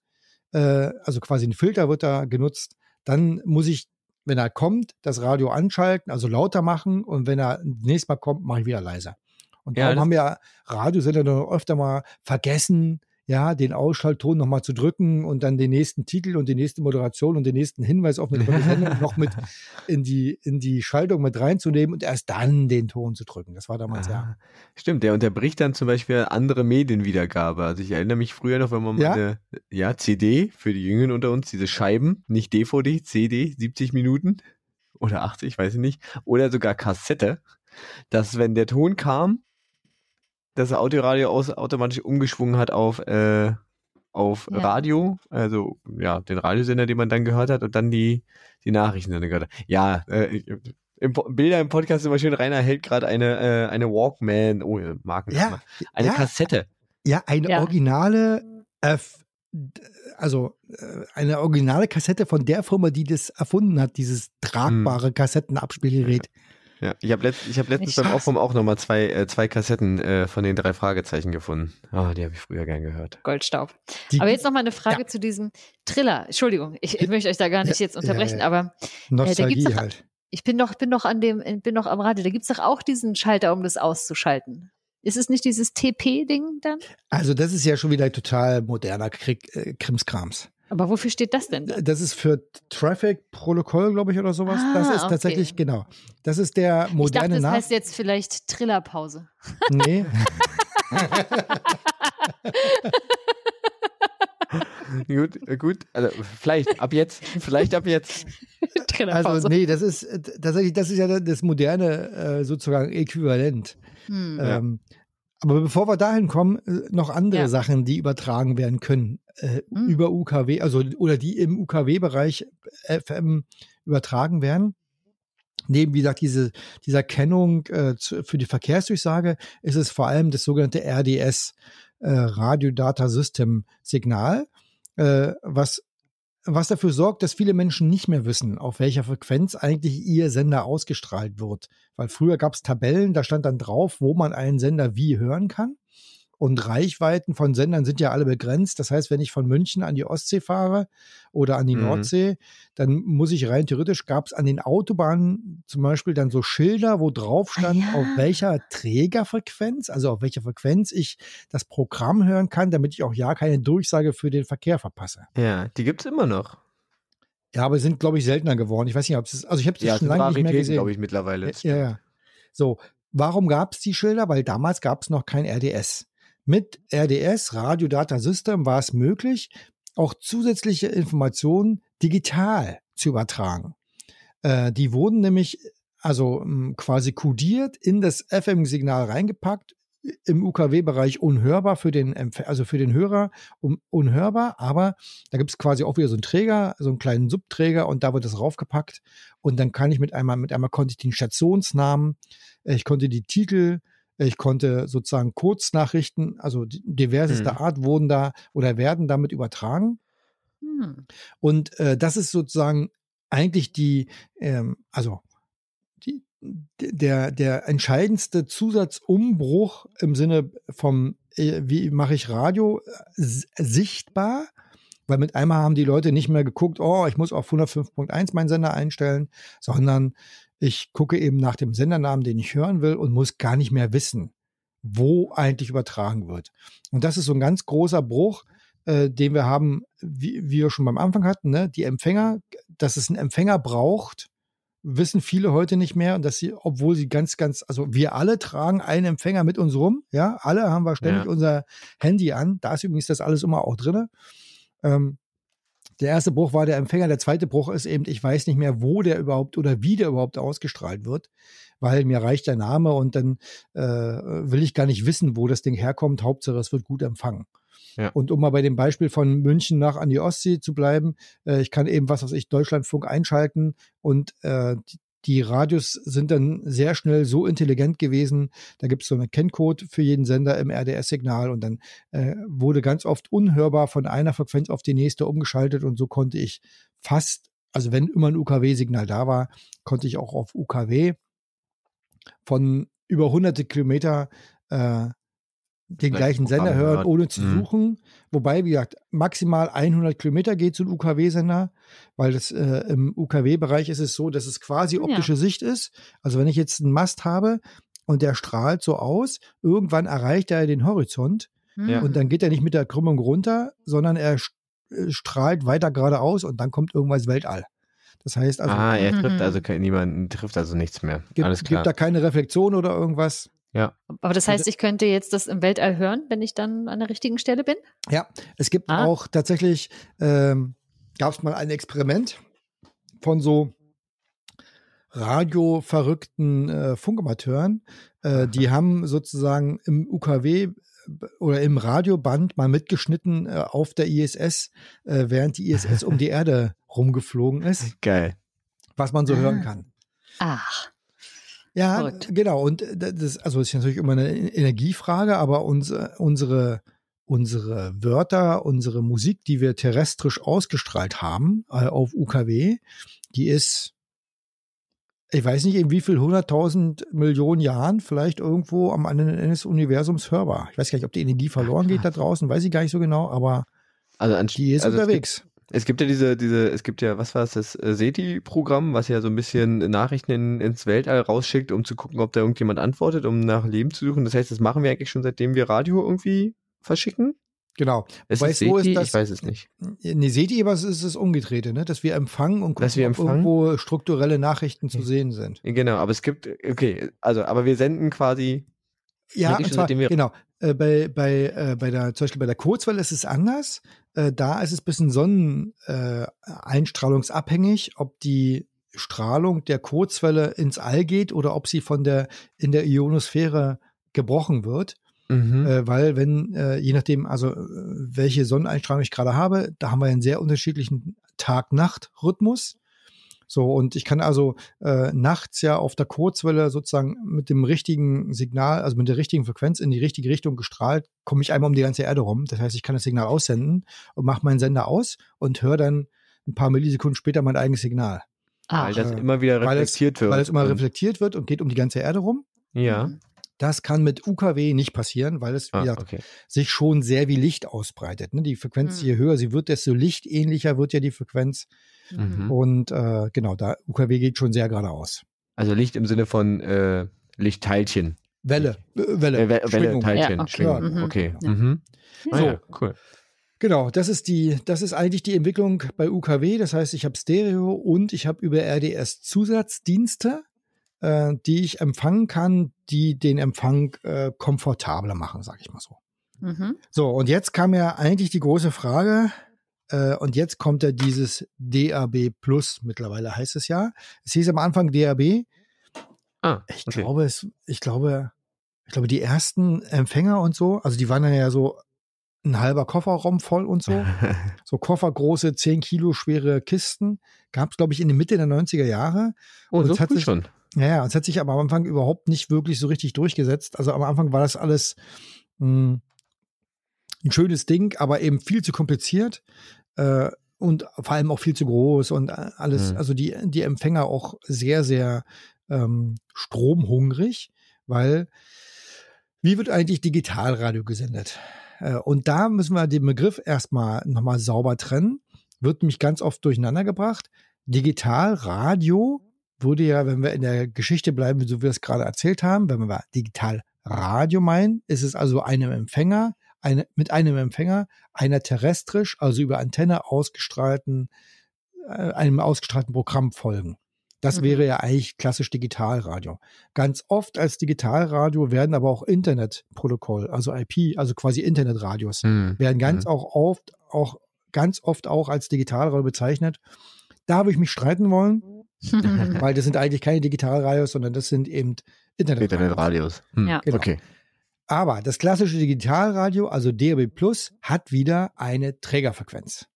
äh, also quasi ein Filter wird da genutzt, dann muss ich, wenn er kommt, das Radio anschalten, also lauter machen und wenn er nächstes Mal kommt, mache ich wieder leiser. Und darum haben wir Radiosender dann öfter mal vergessen, ja, den Ausschaltton nochmal zu drücken und dann den nächsten Titel und die nächste Moderation und den nächsten Hinweis auf eine [laughs] Sendung noch mit in die, in die Schaltung mit reinzunehmen und erst dann den Ton zu drücken. Das war damals ah, ja. Stimmt, der unterbricht dann zum Beispiel andere Medienwiedergabe. Also ich erinnere mich früher noch, wenn man ja? eine ja, CD für die Jüngeren unter uns, diese Scheiben, nicht DVD, CD, 70 Minuten oder 80, weiß ich nicht, oder sogar Kassette, dass wenn der Ton kam, dass er Autoradio aus, automatisch umgeschwungen hat auf, äh, auf ja. Radio, also ja, den Radiosender, den man dann gehört hat und dann die, die Nachrichten dann gehört hat. Ja, äh, im, Bilder im Podcast immer schön, Rainer hält gerade eine, äh, eine Walkman, oh, Marken, ja, eine ja, Kassette. Ja, eine ja. originale, äh, also äh, eine originale Kassette von der Firma, die das erfunden hat, dieses tragbare hm. Kassettenabspielgerät. Ja, ich habe letzt, hab letztens beim Aufräumen auch nochmal zwei, äh, zwei Kassetten äh, von den drei Fragezeichen gefunden. Ah, oh, die habe ich früher gern gehört. Goldstaub. Die, aber jetzt nochmal eine Frage ja. zu diesem Triller. Entschuldigung, ich, ich möchte euch da gar nicht jetzt unterbrechen, ja, ja, aber äh, da gibt's doch, halt. Ich bin doch, bin doch an dem, bin doch am Radio. Da gibt's doch auch diesen Schalter, um das auszuschalten. Ist es nicht dieses TP-Ding dann? Also das ist ja schon wieder total moderner Krieg, äh, Krimskrams. Aber wofür steht das denn? Das ist für Traffic Protokoll, glaube ich, oder sowas. Ah, das ist okay. tatsächlich, genau. Das ist der moderne ich dachte, das Nach heißt jetzt vielleicht Trillerpause. Nee. [laughs] gut, gut. Also vielleicht ab jetzt, vielleicht ab jetzt. [laughs] also nee, das ist tatsächlich, das ist ja das moderne äh, sozusagen Äquivalent. Hm. Ähm, aber bevor wir dahin kommen, äh, noch andere ja. Sachen, die übertragen werden können äh, mhm. über UKW, also oder die im UKW-Bereich FM übertragen werden. Neben, wie gesagt, diese, dieser Kennung äh, zu, für die Verkehrsdurchsage ist es vor allem das sogenannte RDS, äh, Radio Data System Signal, äh, was was dafür sorgt, dass viele Menschen nicht mehr wissen, auf welcher Frequenz eigentlich ihr Sender ausgestrahlt wird. Weil früher gab es Tabellen, da stand dann drauf, wo man einen Sender wie hören kann. Und Reichweiten von Sendern sind ja alle begrenzt. Das heißt, wenn ich von München an die Ostsee fahre oder an die mhm. Nordsee, dann muss ich rein theoretisch, gab es an den Autobahnen zum Beispiel dann so Schilder, wo drauf ah, stand, ah, ja. auf welcher Trägerfrequenz, also auf welcher Frequenz ich das Programm hören kann, damit ich auch ja keine Durchsage für den Verkehr verpasse. Ja, die gibt es immer noch. Ja, aber sind, glaube ich, seltener geworden. Ich weiß nicht, ob es also ich habe es ja, schon lange nicht mehr gesehen. glaube ich, mittlerweile. Ja, ja. So, warum gab es die Schilder? Weil damals gab es noch kein RDS. Mit RDS, Radio Data System, war es möglich, auch zusätzliche Informationen digital zu übertragen. Äh, die wurden nämlich also hm, quasi kodiert in das FM-Signal reingepackt, im UKW-Bereich unhörbar für den also für den Hörer un unhörbar, aber da gibt es quasi auch wieder so einen Träger, so einen kleinen Subträger und da wird das raufgepackt und dann kann ich mit einmal mit einmal konnte ich den Stationsnamen, äh, ich konnte die Titel, ich konnte sozusagen Kurznachrichten, also diverseste hm. Art wurden da oder werden damit übertragen. Hm. Und äh, das ist sozusagen eigentlich die, ähm, also die, der, der entscheidendste Zusatzumbruch im Sinne vom äh, wie mache ich Radio sichtbar? Weil mit einmal haben die Leute nicht mehr geguckt, oh, ich muss auf 105.1 meinen Sender einstellen, sondern ich gucke eben nach dem Sendernamen, den ich hören will und muss gar nicht mehr wissen, wo eigentlich übertragen wird. Und das ist so ein ganz großer Bruch, äh, den wir haben, wie, wie wir schon beim Anfang hatten, ne? die Empfänger, dass es einen Empfänger braucht, wissen viele heute nicht mehr und dass sie, obwohl sie ganz, ganz, also wir alle tragen einen Empfänger mit uns rum, ja, alle haben wir ständig ja. unser Handy an, da ist übrigens das alles immer auch drin. Ähm, der erste Bruch war der Empfänger, der zweite Bruch ist eben, ich weiß nicht mehr, wo der überhaupt oder wie der überhaupt ausgestrahlt wird, weil mir reicht der Name und dann äh, will ich gar nicht wissen, wo das Ding herkommt. Hauptsache, es wird gut empfangen. Ja. Und um mal bei dem Beispiel von München nach an die Ostsee zu bleiben, äh, ich kann eben, was weiß ich, Deutschlandfunk einschalten und äh, die Radios sind dann sehr schnell so intelligent gewesen. Da gibt es so einen Kenncode für jeden Sender im RDS-Signal und dann äh, wurde ganz oft unhörbar von einer Frequenz auf die nächste umgeschaltet und so konnte ich fast, also wenn immer ein UKW-Signal da war, konnte ich auch auf UKW von über hunderte Kilometer äh, den gleichen Sender hören, hört. ohne zu mhm. suchen. Wobei, wie gesagt, maximal 100 Kilometer geht zu einem UKW-Sender, weil das äh, im UKW-Bereich ist es so, dass es quasi optische ja. Sicht ist. Also wenn ich jetzt einen Mast habe und der strahlt so aus, irgendwann erreicht er den Horizont ja. und dann geht er nicht mit der Krümmung runter, sondern er äh, strahlt weiter geradeaus und dann kommt irgendwas Weltall. Das heißt also. Ah, er trifft mhm. also niemanden, trifft also nichts mehr. Gibt, Alles klar. Gibt da keine Reflexion oder irgendwas? Ja. Aber das heißt, ich könnte jetzt das im Weltall hören, wenn ich dann an der richtigen Stelle bin? Ja, es gibt ah. auch tatsächlich, ähm, gab es mal ein Experiment von so radioverrückten äh, Funkamateuren. Äh, die haben sozusagen im UKW oder im Radioband mal mitgeschnitten äh, auf der ISS, äh, während die ISS um die [laughs] Erde rumgeflogen ist. Geil. Was man so hören kann. Ach. Ja, Verrückt. genau. Und äh, das, also ist natürlich immer eine Energiefrage, aber unsere, unsere, unsere Wörter, unsere Musik, die wir terrestrisch ausgestrahlt haben äh, auf UKW, die ist, ich weiß nicht, in wie viel hunderttausend Millionen Jahren vielleicht irgendwo am anderen Ende des Universums hörbar. Ich weiß gar nicht, ob die Energie verloren geht da draußen, weiß ich gar nicht so genau, aber also die ist also unterwegs. Es gibt ja diese, diese, es gibt ja, was war es, das äh, SETI-Programm, was ja so ein bisschen Nachrichten in, ins Weltall rausschickt, um zu gucken, ob da irgendjemand antwortet, um nach Leben zu suchen. Das heißt, das machen wir eigentlich schon seitdem wir Radio irgendwie verschicken. Genau. Es ist SETI? Ist das, ich weiß es nicht. Nee, SETI, aber es ist das Umgedrehte, ne? dass wir empfangen und gucken, wir empfangen? ob irgendwo strukturelle Nachrichten zu sehen sind. Genau, aber es gibt, okay, also, aber wir senden quasi ja, zwar, genau. Äh, bei, bei, äh, bei der, zum Beispiel bei der Kurzwelle ist es anders. Äh, da ist es ein bisschen sonneneinstrahlungsabhängig, äh, ob die Strahlung der Kurzwelle ins All geht oder ob sie von der in der Ionosphäre gebrochen wird. Mhm. Äh, weil wenn, äh, je nachdem, also äh, welche Sonneneinstrahlung ich gerade habe, da haben wir einen sehr unterschiedlichen Tag-Nacht-Rhythmus. So, und ich kann also äh, nachts ja auf der Kurzwelle sozusagen mit dem richtigen Signal, also mit der richtigen Frequenz in die richtige Richtung gestrahlt, komme ich einmal um die ganze Erde rum. Das heißt, ich kann das Signal aussenden und mache meinen Sender aus und höre dann ein paar Millisekunden später mein eigenes Signal. Ach. Weil das immer wieder reflektiert weil es, wird. Weil es immer reflektiert wird und geht um die ganze Erde rum. Ja. Das kann mit UKW nicht passieren, weil es ah, okay. sich schon sehr wie Licht ausbreitet. Ne? Die Frequenz, mhm. je höher sie wird, desto lichtähnlicher wird ja die Frequenz. Mhm. Und äh, genau, da UKW geht schon sehr geradeaus. Also Licht im Sinne von äh, Lichtteilchen. Welle, äh, Welle, äh, Welle, Teilchen, ja, okay. Schwingung. Mhm. Okay. Ja. Mhm. Ah, so, ja, cool. Genau, das ist die, das ist eigentlich die Entwicklung bei UKW. Das heißt, ich habe Stereo und ich habe über RDS Zusatzdienste, äh, die ich empfangen kann, die den Empfang äh, komfortabler machen, sage ich mal so. Mhm. So, und jetzt kam ja eigentlich die große Frage, äh, und jetzt kommt ja dieses DAB Plus, mittlerweile heißt es ja. Es hieß am Anfang DAB. Ah, okay. Ich glaube, es, ich glaube, ich glaube, die ersten Empfänger und so, also die waren ja so ein halber Kofferraum voll und so. [laughs] so koffergroße, 10 Kilo schwere Kisten. Gab es, glaube ich, in der Mitte der 90er Jahre. Oh, und so hat sich, schon. Ja, ja, es hat sich aber am Anfang überhaupt nicht wirklich so richtig durchgesetzt. Also am Anfang war das alles mh, hm, ein schönes Ding, aber eben viel zu kompliziert äh, und vor allem auch viel zu groß und alles, mhm. also die, die Empfänger auch sehr, sehr ähm, stromhungrig, weil Wie wird eigentlich Digitalradio gesendet? Äh, und da müssen wir den Begriff erstmal nochmal sauber trennen. Wird nämlich ganz oft durcheinander gebracht. Digitalradio wurde ja, wenn wir in der Geschichte bleiben, so wie wir es gerade erzählt haben, wenn wir Digitalradio meinen, ist es also einem Empfänger, eine, mit einem Empfänger einer terrestrisch, also über Antenne ausgestrahlten, äh, einem ausgestrahlten Programm folgen. Das mhm. wäre ja eigentlich klassisch Digitalradio. Ganz oft als Digitalradio werden aber auch Internetprotokoll, also IP, also quasi Internetradios, mhm. werden ganz mhm. auch oft, auch ganz oft auch als Digitalradio bezeichnet. Da habe ich mich streiten wollen, [laughs] weil das sind eigentlich keine Digitalradios, sondern das sind eben Internetradios. Internetradios. Hm. Ja. Genau. Okay. Aber das klassische Digitalradio, also DAB Plus, hat wieder eine Trägerfrequenz.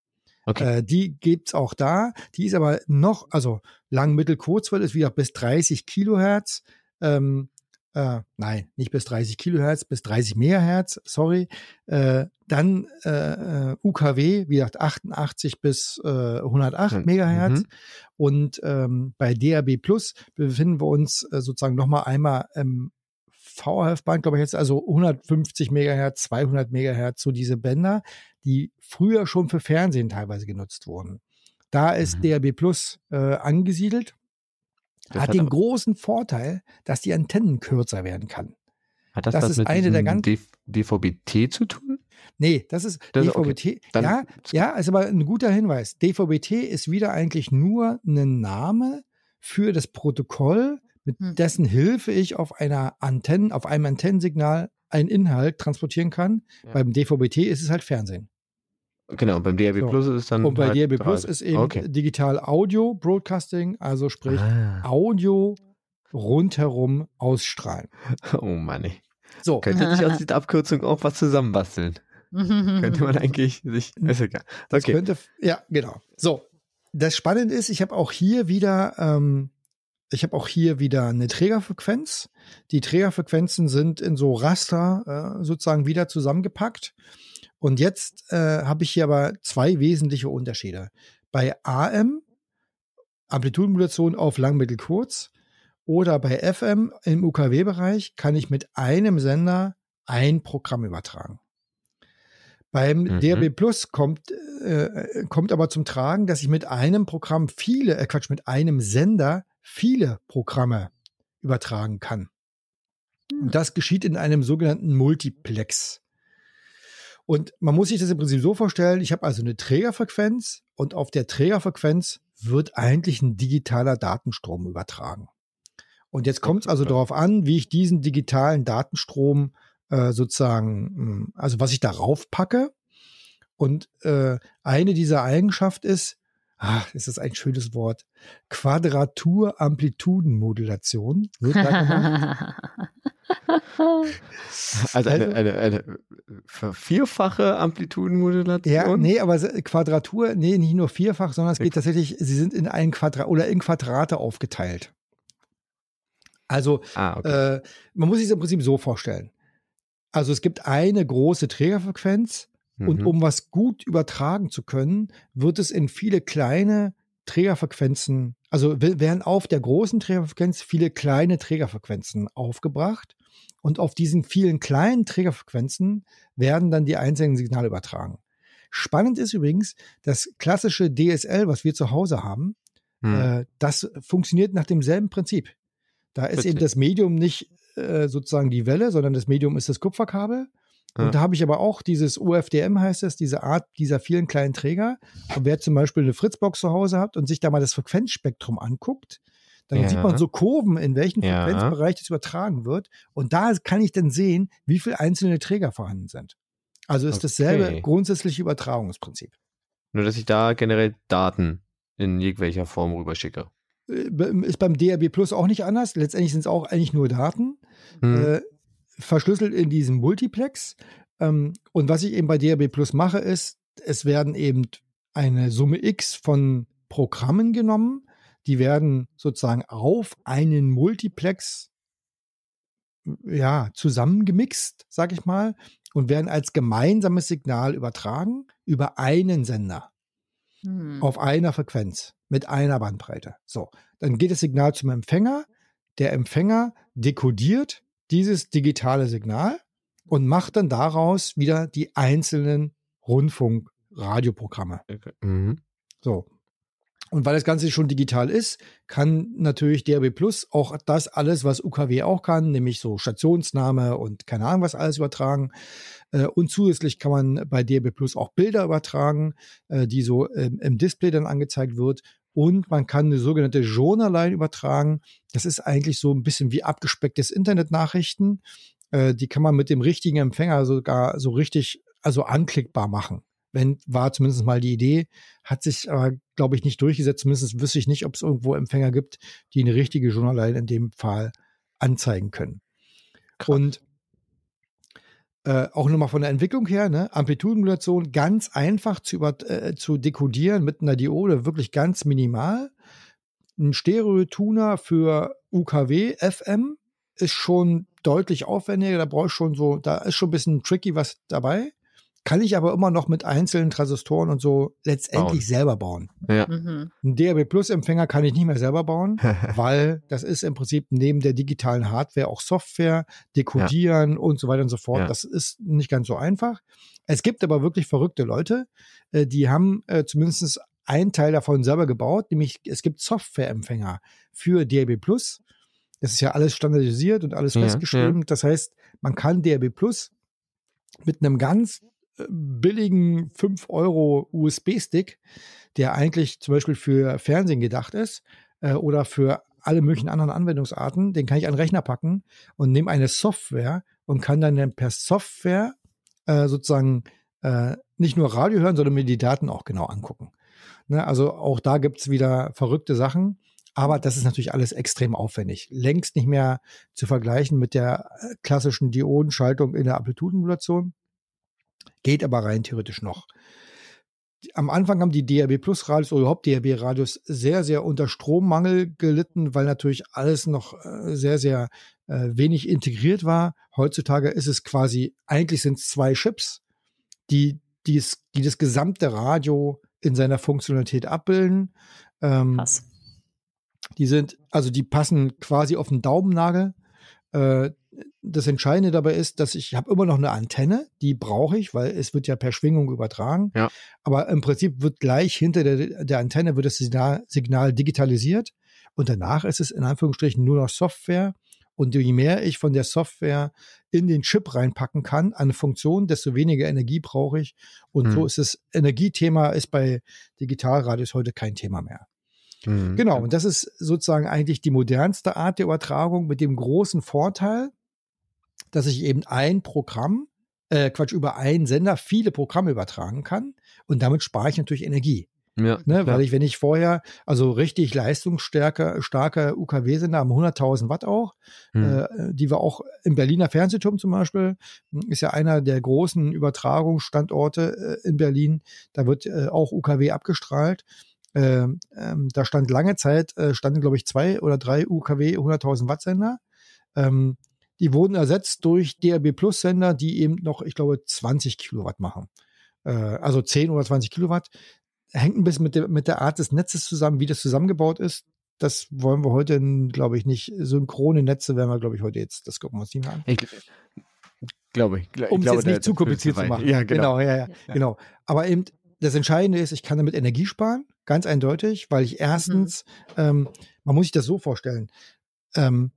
Okay. Äh, die gibt's auch da. Die ist aber noch, also lang, mittel, kurzwelle ist wieder bis 30 Kilohertz. Ähm, äh, nein, nicht bis 30 Kilohertz, bis 30 Megahertz, sorry. Äh, dann äh, äh UKW, wie gesagt, 88 bis äh, 108 mhm. Megahertz. Und ähm, bei DAB Plus befinden wir uns äh, sozusagen nochmal einmal im VHF-Band, glaube ich jetzt, also 150 Megahertz, 200 Megahertz, so diese Bänder, die früher schon für Fernsehen teilweise genutzt wurden. Da ist mhm. DAB Plus äh, angesiedelt. Das hat, hat den großen Vorteil, dass die Antennen kürzer werden kann. Hat das, das ist eine der ganz DVB-T zu tun? Nee, das ist das DVB-T. Okay. Ja, ja, ist aber ein guter Hinweis. DVB-T ist wieder eigentlich nur ein Name für das Protokoll, mit hm. dessen Hilfe ich auf einer Antenne, auf einem Antennensignal einen Inhalt transportieren kann. Ja. Beim DVB-T ist es halt Fernsehen. Genau, beim DAB so. Plus ist es dann. Und bei halt DAB Plus ist eben okay. digital Audio Broadcasting, also sprich ah. Audio rundherum ausstrahlen. [laughs] Oh Mann. Ey. So. Könnte sich aus dieser Abkürzung auch was zusammenbasteln. könnte man [laughs] eigentlich sich. Ist egal. Okay. Könnte, ja, genau. So. Das Spannende ist, ich habe auch hier wieder ähm, ich habe auch hier wieder eine Trägerfrequenz. Die Trägerfrequenzen sind in so Raster äh, sozusagen wieder zusammengepackt. Und jetzt äh, habe ich hier aber zwei wesentliche Unterschiede. Bei AM, Amplitudenmodulation auf lang, mittel, kurz, oder bei FM im UKW-Bereich kann ich mit einem Sender ein Programm übertragen. Beim mhm. DRB Plus kommt, äh, kommt aber zum Tragen, dass ich mit einem Programm viele, äh Quatsch, mit einem Sender viele Programme übertragen kann. Und hm. das geschieht in einem sogenannten Multiplex. Und man muss sich das im Prinzip so vorstellen, ich habe also eine Trägerfrequenz und auf der Trägerfrequenz wird eigentlich ein digitaler Datenstrom übertragen. Und jetzt kommt es also darauf an, wie ich diesen digitalen Datenstrom äh, sozusagen, hm, also was ich darauf packe. Und äh, eine dieser Eigenschaften ist, ach, ist das ein schönes Wort, Quadratur-Amplitudenmodulation. [laughs] also eine, eine, eine vierfache Amplitudenmodulation? Ja, nee, aber Quadratur, nee, nicht nur vierfach, sondern es geht tatsächlich, sie sind in ein Quadrat oder in Quadrate aufgeteilt. Also, ah, okay. äh, man muss sich das im Prinzip so vorstellen. Also es gibt eine große Trägerfrequenz und mhm. um was gut übertragen zu können, wird es in viele kleine Trägerfrequenzen, also werden auf der großen Trägerfrequenz viele kleine Trägerfrequenzen aufgebracht. Und auf diesen vielen kleinen Trägerfrequenzen werden dann die einzelnen Signale übertragen. Spannend ist übrigens, das klassische DSL, was wir zu Hause haben, hm. äh, das funktioniert nach demselben Prinzip. Da ist Bitte. eben das Medium nicht äh, sozusagen die Welle, sondern das Medium ist das Kupferkabel. Und da habe ich aber auch dieses UFDM heißt es, diese Art dieser vielen kleinen Träger. Und wer zum Beispiel eine Fritzbox zu Hause hat und sich da mal das Frequenzspektrum anguckt, dann ja. sieht man so Kurven, in welchem ja. Frequenzbereich das übertragen wird. Und da kann ich dann sehen, wie viele einzelne Träger vorhanden sind. Also ist okay. dasselbe grundsätzliche Übertragungsprinzip. Nur, dass ich da generell Daten in jegwelcher Form rüberschicke. Äh, ist beim DRB Plus auch nicht anders. Letztendlich sind es auch eigentlich nur Daten. Hm. Äh, verschlüsselt in diesem Multiplex. Ähm, und was ich eben bei DRB Plus mache, ist, es werden eben eine Summe X von Programmen genommen, die werden sozusagen auf einen Multiplex ja, zusammengemixt, sag ich mal, und werden als gemeinsames Signal übertragen über einen Sender. Hm. Auf einer Frequenz mit einer Bandbreite. So, dann geht das Signal zum Empfänger. Der Empfänger dekodiert dieses digitale Signal und macht dann daraus wieder die einzelnen Rundfunk-Radioprogramme. Okay. Mhm. So. Und weil das Ganze schon digital ist, kann natürlich DRB Plus auch das alles, was UKW auch kann, nämlich so Stationsname und keine Ahnung was alles übertragen. Äh, und zusätzlich kann man bei DRB Plus auch Bilder übertragen, äh, die so im Display dann angezeigt wird. Und man kann eine sogenannte Journaline übertragen. Das ist eigentlich so ein bisschen wie abgespecktes Internetnachrichten. Äh, die kann man mit dem richtigen Empfänger sogar so richtig, also anklickbar machen wenn, war zumindest mal die Idee, hat sich aber, glaube ich, nicht durchgesetzt. Zumindest wüsste ich nicht, ob es irgendwo Empfänger gibt, die eine richtige Journalline in dem Fall anzeigen können. Krass. Und äh, auch nochmal von der Entwicklung her, ne? Amplitudenmodulation ganz einfach zu, über, äh, zu dekodieren mit einer Diode, wirklich ganz minimal. Ein Stereo-Tuner für UKW FM ist schon deutlich aufwendiger, da brauche ich schon so, da ist schon ein bisschen tricky was dabei kann ich aber immer noch mit einzelnen Transistoren und so letztendlich bauen. selber bauen. Ja. Mhm. Ein DAB Plus Empfänger kann ich nicht mehr selber bauen, [laughs] weil das ist im Prinzip neben der digitalen Hardware auch Software, dekodieren ja. und so weiter und so fort. Ja. Das ist nicht ganz so einfach. Es gibt aber wirklich verrückte Leute, äh, die haben äh, zumindest einen Teil davon selber gebaut, nämlich es gibt Softwareempfänger für DAB Plus. Das ist ja alles standardisiert und alles festgeschrieben. Das heißt, man kann DAB Plus mit einem ganz billigen 5 Euro USB-Stick, der eigentlich zum Beispiel für Fernsehen gedacht ist äh, oder für alle möglichen anderen Anwendungsarten, den kann ich an den Rechner packen und nehme eine Software und kann dann per Software äh, sozusagen äh, nicht nur Radio hören, sondern mir die Daten auch genau angucken. Ne, also auch da gibt's wieder verrückte Sachen. Aber das ist natürlich alles extrem aufwendig. Längst nicht mehr zu vergleichen mit der äh, klassischen Diodenschaltung in der Amplitudenmodulation. Geht aber rein theoretisch noch. Am Anfang haben die DRB Plus Radios oder überhaupt DRB Radios sehr, sehr unter Strommangel gelitten, weil natürlich alles noch äh, sehr, sehr äh, wenig integriert war. Heutzutage ist es quasi, eigentlich sind es zwei Chips, die, die, es, die das gesamte Radio in seiner Funktionalität abbilden. Ähm, Krass. Die sind, also die passen quasi auf den Daumennagel. Äh, das Entscheidende dabei ist, dass ich habe immer noch eine Antenne, die brauche ich, weil es wird ja per Schwingung übertragen. Ja. Aber im Prinzip wird gleich hinter der, der Antenne wird das Signal, Signal digitalisiert und danach ist es in Anführungsstrichen nur noch Software. Und je mehr ich von der Software in den Chip reinpacken kann an Funktionen, desto weniger Energie brauche ich. Und hm. so ist das Energiethema ist bei Digitalradios heute kein Thema mehr. Mhm. Genau, und das ist sozusagen eigentlich die modernste Art der Übertragung mit dem großen Vorteil, dass ich eben ein Programm, äh, Quatsch, über einen Sender viele Programme übertragen kann und damit spare ich natürlich Energie. Ja, ne, weil ich, wenn ich vorher, also richtig leistungsstärker, starke UKW-Sender haben 100.000 Watt auch, hm. äh, die wir auch im Berliner Fernsehturm zum Beispiel, ist ja einer der großen Übertragungsstandorte äh, in Berlin, da wird äh, auch UKW abgestrahlt. Ähm, ähm, da stand lange Zeit, äh, standen glaube ich zwei oder drei UKW 100.000 Watt Sender. Ähm, die wurden ersetzt durch DRB Plus Sender, die eben noch, ich glaube, 20 Kilowatt machen. Äh, also 10 oder 20 Kilowatt. Hängt ein bisschen mit der, mit der Art des Netzes zusammen, wie das zusammengebaut ist. Das wollen wir heute, glaube ich, nicht. Synchrone Netze werden wir, glaube ich, heute jetzt, das gucken wir uns nicht mehr an. Ich, glaube ich. Um es jetzt nicht zu kompliziert zu machen. Ja, genau. genau ja, ja, ja, genau. Aber eben, das Entscheidende ist, ich kann damit Energie sparen, ganz eindeutig, weil ich erstens, mhm. ähm, man muss sich das so vorstellen, ähm,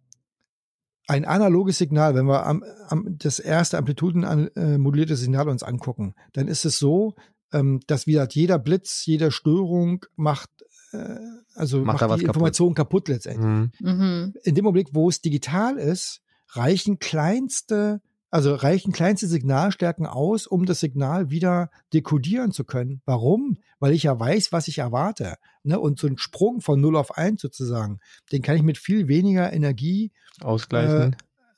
ein analoges Signal, wenn wir am, am, das erste amplitudenmodulierte äh, Signal uns angucken, dann ist es so, ähm, dass wieder jeder Blitz, jede Störung macht, äh, also macht, macht die Information kaputt, kaputt letztendlich. Mhm. mhm. In dem Augenblick, wo es digital ist, reichen kleinste also reichen kleinste Signalstärken aus, um das Signal wieder dekodieren zu können. Warum? Weil ich ja weiß, was ich erwarte. Ne? Und so ein Sprung von 0 auf 1 sozusagen, den kann ich mit viel weniger Energie ausgleichen,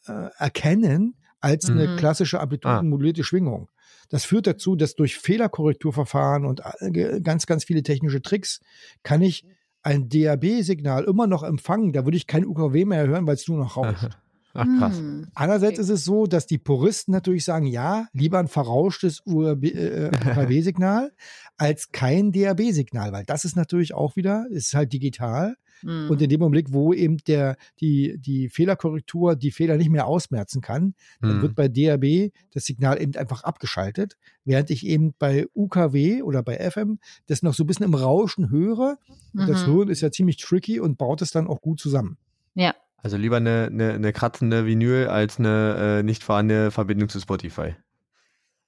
äh, äh, erkennen, als mhm. eine klassische amplitudenmodulierte ah. Schwingung. Das führt dazu, dass durch Fehlerkorrekturverfahren und äh, ganz, ganz viele technische Tricks kann ich ein DAB-Signal immer noch empfangen. Da würde ich kein UKW mehr hören, weil es nur noch rauscht. [laughs] Ach krass. Hm. Andererseits okay. ist es so, dass die Puristen natürlich sagen, ja, lieber ein verrauschtes UKW-Signal äh, [laughs] als kein DAB-Signal, weil das ist natürlich auch wieder, ist halt digital. Mhm. Und in dem Augenblick, wo eben der, die, die Fehlerkorrektur die Fehler nicht mehr ausmerzen kann, dann wird bei DAB das Signal eben einfach abgeschaltet, während ich eben bei UKW oder bei FM das noch so ein bisschen im Rauschen höre. Mhm. Das Hören ist ja ziemlich tricky und baut es dann auch gut zusammen. Ja. Also lieber eine, eine, eine kratzende Vinyl als eine äh, nicht vorhandene Verbindung zu Spotify.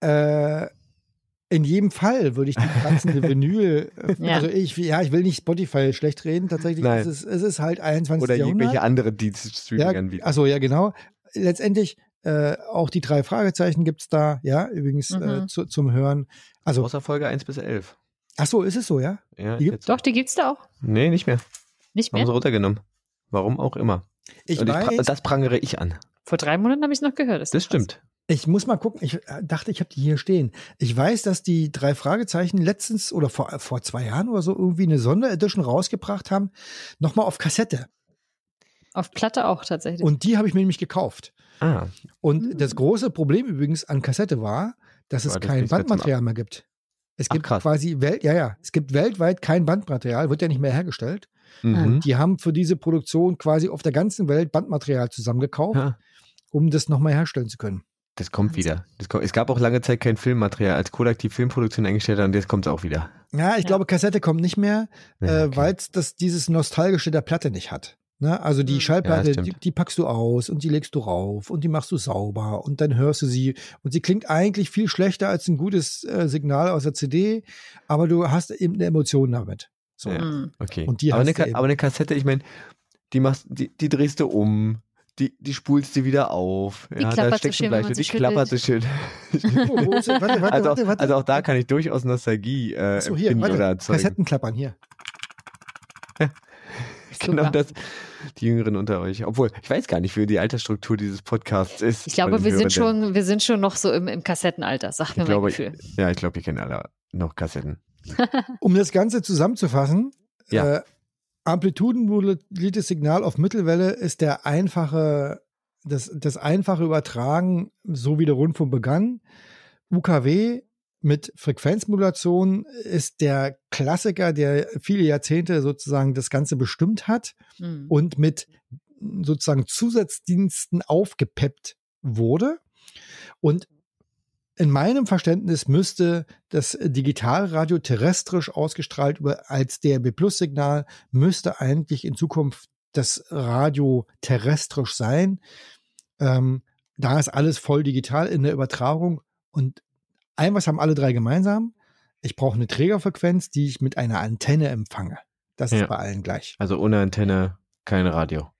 Äh, in jedem Fall würde ich die kratzende [laughs] Vinyl, ja. also ich, ja, ich will nicht Spotify schlecht reden, tatsächlich Nein. ist es, es ist halt 21. Oder Jahrhundert. irgendwelche andere Dienststreaming ja. Achso, ja, genau. Letztendlich, äh, auch die drei Fragezeichen gibt es da, ja, übrigens äh, mhm. äh, zu, zum Hören. Also, Außer Folge 1 bis 11. Ach so, ist es so, ja? ja die gibt's? Doch, die gibt's da auch. Nee, nicht mehr. Nicht mehr? Haben sie runtergenommen. Warum auch immer. Ich Und weiß, das prangere ich an. Vor drei Monaten habe ich es noch gehört. Das, das stimmt. Ich muss mal gucken. Ich äh, dachte, ich habe die hier stehen. Ich weiß, dass die drei Fragezeichen letztens oder vor, vor zwei Jahren oder so irgendwie eine Sonderedition rausgebracht haben. Nochmal auf Kassette. Auf Platte auch tatsächlich. Und die habe ich mir nämlich gekauft. Ah. Und hm. das große Problem übrigens an Kassette war, dass es war kein Bandmaterial mehr gibt. Es gibt Ach, quasi Welt, ja, ja, es gibt weltweit kein Bandmaterial, wird ja nicht mehr hergestellt. Mhm. Die haben für diese Produktion quasi auf der ganzen Welt Bandmaterial zusammengekauft, ja. um das nochmal herstellen zu können. Das kommt wieder. Das kommt, es gab auch lange Zeit kein Filmmaterial, als Kodak die Filmproduktion eingestellt hat und jetzt kommt es auch wieder. Ja, ich ja. glaube, Kassette kommt nicht mehr, ja, okay. äh, weil es dieses Nostalgische der Platte nicht hat. Ne? Also die hm. Schallplatte, ja, die, die, packst du aus und die legst du rauf und die machst du sauber und dann hörst du sie und sie klingt eigentlich viel schlechter als ein gutes äh, Signal aus der CD, aber du hast eben eine Emotion damit. So. Ja, hm. okay. Und die aber, eine, aber eine Kassette, ich meine, die machst, die, die drehst du um, die, die spulst du wieder auf. Die ja, da steckt so schön, die klappert so schön. [laughs] warte, warte, also, warte. also auch da kann ich durchaus Nostalgie äh, so, hier, warte. oder erzeugen. Kassettenklappern hier. [laughs] genau das. Die Jüngeren unter euch. Obwohl, ich weiß gar nicht, wie die Altersstruktur dieses Podcasts ist. Ich glaube, wir sind schon, wir sind schon noch so im, im Kassettenalter, sag mir ich glaube, Gefühl. Ja, ich glaube, wir kennen alle noch Kassetten. Um das Ganze zusammenzufassen, ja. äh, amplitudenmoduliertes Signal auf Mittelwelle ist der einfache, das, das einfache Übertragen, so wie der Rundfunk begann. UKW mit Frequenzmodulation ist der Klassiker, der viele Jahrzehnte sozusagen das Ganze bestimmt hat mhm. und mit sozusagen Zusatzdiensten aufgepeppt wurde. Und in meinem Verständnis müsste das Digitalradio terrestrisch ausgestrahlt als DRB Plus Signal müsste eigentlich in Zukunft das Radio terrestrisch sein. Ähm, da ist alles voll digital in der Übertragung und ein was haben alle drei gemeinsam. Ich brauche eine Trägerfrequenz, die ich mit einer Antenne empfange. Das ja. ist bei allen gleich. Also ohne Antenne kein Radio.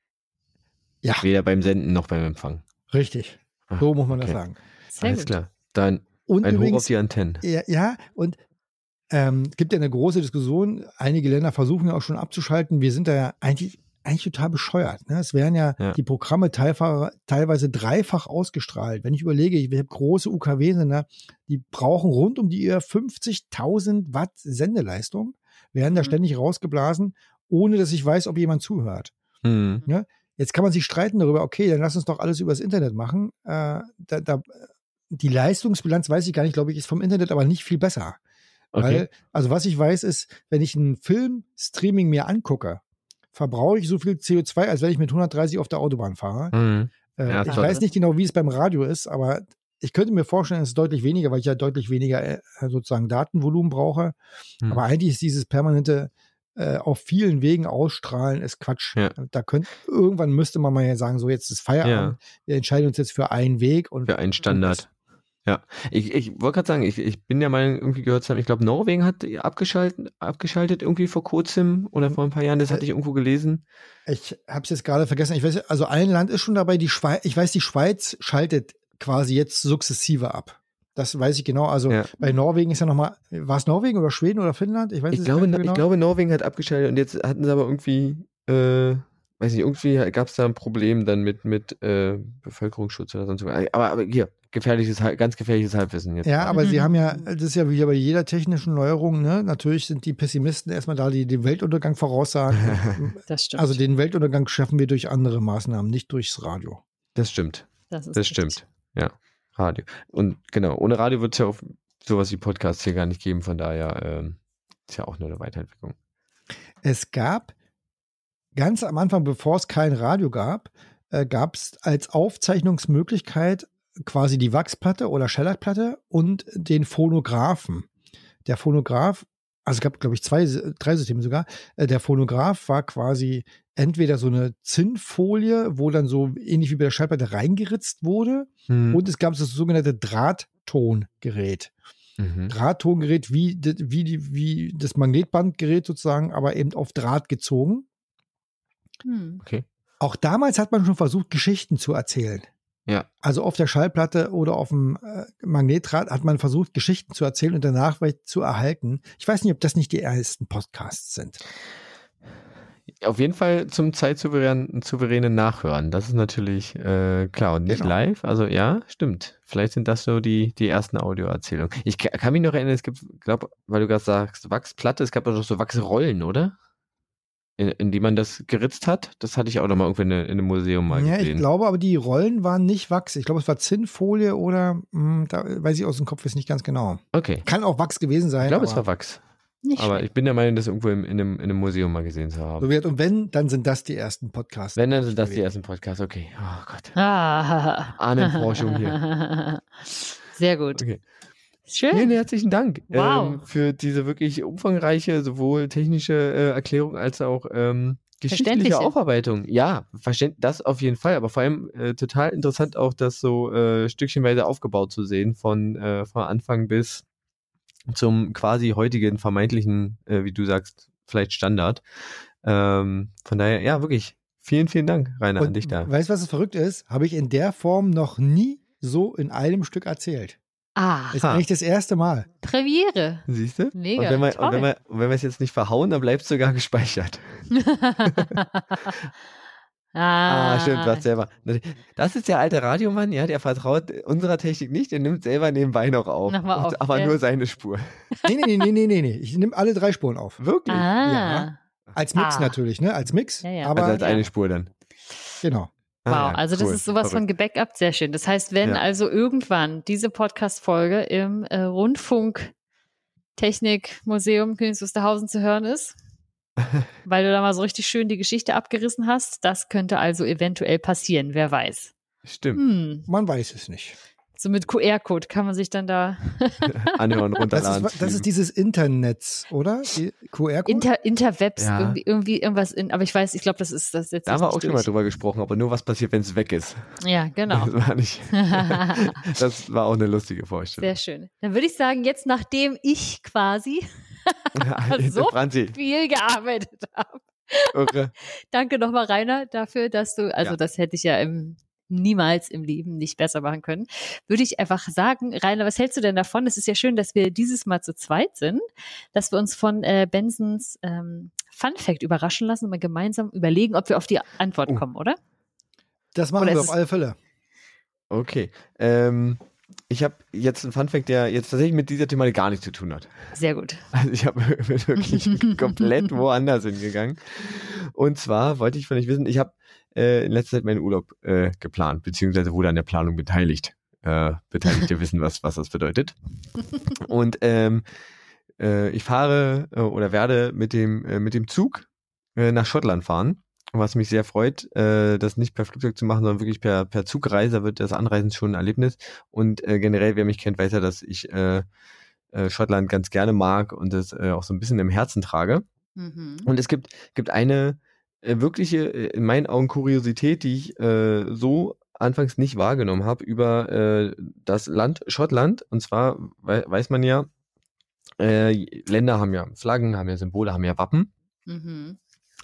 Ja. Weder beim Senden noch beim Empfangen. Richtig. Ah, so muss man okay. das sagen. Sehr Alles gut. klar. Dann und ein übrigens, Hoch auf die Antennen. Ja, ja und ähm, gibt ja eine große Diskussion. Einige Länder versuchen ja auch schon abzuschalten. Wir sind da ja eigentlich, eigentlich total bescheuert. Ne? Es werden ja, ja. die Programme teilweise, teilweise dreifach ausgestrahlt. Wenn ich überlege, ich habe große UKW-Sender, die brauchen rund um die 50.000 Watt Sendeleistung, werden da mhm. ständig rausgeblasen, ohne dass ich weiß, ob jemand zuhört. Mhm. Ja? Jetzt kann man sich streiten darüber, okay, dann lass uns doch alles übers Internet machen. Äh, da, da die Leistungsbilanz weiß ich gar nicht, glaube ich, ist vom Internet aber nicht viel besser. Okay. Weil, also was ich weiß, ist, wenn ich einen Film-Streaming mir angucke, verbrauche ich so viel CO2, als wenn ich mit 130 auf der Autobahn fahre. Mhm. Äh, ja, ich weiß nicht genau, wie es beim Radio ist, aber ich könnte mir vorstellen, es ist deutlich weniger, weil ich ja deutlich weniger äh, sozusagen Datenvolumen brauche. Mhm. Aber eigentlich ist dieses permanente äh, auf vielen Wegen ausstrahlen, ist Quatsch. Ja. Da könnte irgendwann müsste man mal ja sagen, so jetzt ist Feierabend. Ja. Wir entscheiden uns jetzt für einen Weg und für einen Standard. Ja, ich, ich wollte gerade sagen, ich, ich bin der Meinung, irgendwie gehört zu haben, ich glaube, Norwegen hat abgeschaltet, abgeschaltet irgendwie vor kurzem oder vor ein paar Jahren, das hatte ich irgendwo gelesen. Ich habe es jetzt gerade vergessen. Ich weiß, also ein Land ist schon dabei, die Schweiz, ich weiß, die Schweiz schaltet quasi jetzt sukzessive ab. Das weiß ich genau. Also ja. bei Norwegen ist ja nochmal, war es Norwegen oder Schweden oder Finnland? Ich weiß ich glaube, genau. Ich glaube, Norwegen hat abgeschaltet und jetzt hatten sie aber irgendwie, äh, weiß nicht, irgendwie gab es da ein Problem dann mit, mit äh, Bevölkerungsschutz oder sonst was. Aber, aber hier, gefährliches, ganz gefährliches Halbwissen jetzt. Ja, aber mhm. sie haben ja, das ist ja wie bei jeder technischen Neuerung, ne? Natürlich sind die Pessimisten erstmal da, die den Weltuntergang voraussagen. [laughs] das stimmt. Also den Weltuntergang schaffen wir durch andere Maßnahmen, nicht durchs Radio. Das stimmt. Das, das stimmt. Ja, Radio. Und genau, ohne Radio wird es ja auch sowas wie Podcasts hier gar nicht geben, von daher ähm, ist ja auch nur eine Weiterentwicklung. Es gab ganz am Anfang, bevor es kein Radio gab, äh, gab es als Aufzeichnungsmöglichkeit quasi die Wachsplatte oder Schellackplatte und den Phonographen. Der Phonograph, also es gab, glaube ich, zwei, drei Systeme sogar. Äh, der Phonograph war quasi entweder so eine Zinnfolie, wo dann so ähnlich wie bei der Schallplatte reingeritzt wurde, mhm. und es gab das sogenannte Drahttongerät. Mhm. Drahttongerät wie, wie, wie das Magnetbandgerät sozusagen, aber eben auf Draht gezogen. Hm. Okay. Auch damals hat man schon versucht, Geschichten zu erzählen. Ja. Also auf der Schallplatte oder auf dem äh, Magnetdraht hat man versucht, Geschichten zu erzählen und danach zu erhalten. Ich weiß nicht, ob das nicht die ersten Podcasts sind. Auf jeden Fall zum zeitsouveränen souveränen Nachhören. Das ist natürlich äh, klar und nicht genau. live. Also ja, stimmt. Vielleicht sind das so die, die ersten Audioerzählungen. Ich kann mich noch erinnern, es gibt, glaube, weil du gerade sagst, Wachsplatte, es gab auch so Wachsrollen, oder? In, in die man das geritzt hat. Das hatte ich auch noch mal irgendwie in, in einem Museum mal ja, gesehen. Ja, ich glaube, aber die Rollen waren nicht Wachs. Ich glaube, es war Zinnfolie oder mh, hm, da weiß ich aus dem Kopf jetzt nicht ganz genau. Okay. Kann auch Wachs gewesen sein. Ich glaube, es war Wachs. Nicht aber schlecht. ich bin der Meinung, das irgendwo in, in, einem, in einem Museum mal gesehen zu haben. So und wenn, dann sind das die ersten Podcasts. Wenn, dann sind das die ersten Podcasts. Okay. Oh Gott. Ah. Ahnenforschung hier. [laughs] Sehr gut. Okay. Schön. Vielen herzlichen Dank wow. ähm, für diese wirklich umfangreiche, sowohl technische äh, Erklärung als auch ähm, geschichtliche Aufarbeitung. Ja, das auf jeden Fall, aber vor allem äh, total interessant auch, das so äh, stückchenweise aufgebaut zu sehen, von, äh, von Anfang bis zum quasi heutigen vermeintlichen, äh, wie du sagst, vielleicht Standard. Ähm, von daher, ja, wirklich, vielen, vielen Dank, Rainer, Und an dich da. Weißt du, was das verrückt ist? Habe ich in der Form noch nie so in einem Stück erzählt. Ah. Ist eigentlich das erste Mal. Premiere. Siehst du? Mega. Und wenn wir, und wenn wir, wenn wir es jetzt nicht verhauen, dann bleibt es sogar gespeichert. [laughs] ah. ah, stimmt, was selber. Das ist der alte Radiomann, ja, der vertraut unserer Technik nicht, der nimmt selber nebenbei noch auf. Und, auf aber ja. nur seine Spur. [laughs] Nee, nee, nee, nee, nee, nee. Ich nehme alle drei Spuren auf. Wirklich? Ah. Ja. Als Mix ah. natürlich, ne? Als Mix. Ja, ja. Aber, also als eine Spur dann. Genau. Ah, wow, ja, also cool. das ist sowas Verrückt. von gebackupt, sehr schön. Das heißt, wenn ja. also irgendwann diese Podcast-Folge im äh, Rundfunk Technikmuseum Königs Wusterhausen zu hören ist, [laughs] weil du da mal so richtig schön die Geschichte abgerissen hast, das könnte also eventuell passieren, wer weiß. Stimmt. Hm. Man weiß es nicht. So mit QR-Code kann man sich dann da [laughs] anhören, runterladen. Das ist, das ist dieses Internet, oder? QR-Code? Inter, Interwebs, ja. irgendwie, irgendwie, irgendwas in, aber ich weiß, ich glaube, das ist das jetzt. Da haben wir auch schon mal drüber gesprochen, aber nur was passiert, wenn es weg ist. Ja, genau. Das war, nicht, [laughs] das war auch eine lustige Vorstellung. Sehr schön. Dann würde ich sagen, jetzt nachdem ich quasi [laughs] so Franzi. viel gearbeitet habe. Okay. Danke nochmal, Rainer, dafür, dass du, also ja. das hätte ich ja im niemals im Leben nicht besser machen können, würde ich einfach sagen, Rainer, was hältst du denn davon? Es ist ja schön, dass wir dieses Mal zu zweit sind, dass wir uns von äh, Bensons ähm, Fun Fact überraschen lassen und mal gemeinsam überlegen, ob wir auf die Antwort oh. kommen, oder? Das machen oder wir auf alle Fälle. Okay. Ähm, ich habe jetzt einen Funfact, der jetzt tatsächlich mit dieser Thematik gar nichts zu tun hat. Sehr gut. Also ich habe [laughs] wirklich [laughs] komplett woanders hingegangen. Und zwar wollte ich von euch wissen, ich habe äh, in letzter Zeit meinen Urlaub äh, geplant, beziehungsweise wurde an der Planung beteiligt. Äh, Beteiligte [laughs] wissen, was, was das bedeutet. Und ähm, äh, ich fahre äh, oder werde mit dem, äh, mit dem Zug äh, nach Schottland fahren. Was mich sehr freut, äh, das nicht per Flugzeug zu machen, sondern wirklich per, per Zugreise wird das Anreisen schon ein Erlebnis. Und äh, generell, wer mich kennt, weiß ja, dass ich äh, äh, Schottland ganz gerne mag und das äh, auch so ein bisschen im Herzen trage. Mhm. Und es gibt, gibt eine wirkliche, äh, in meinen Augen, Kuriosität, die ich äh, so anfangs nicht wahrgenommen habe über äh, das Land Schottland. Und zwar we weiß man ja, äh, Länder haben ja Flaggen, haben ja Symbole, haben ja Wappen. Mhm.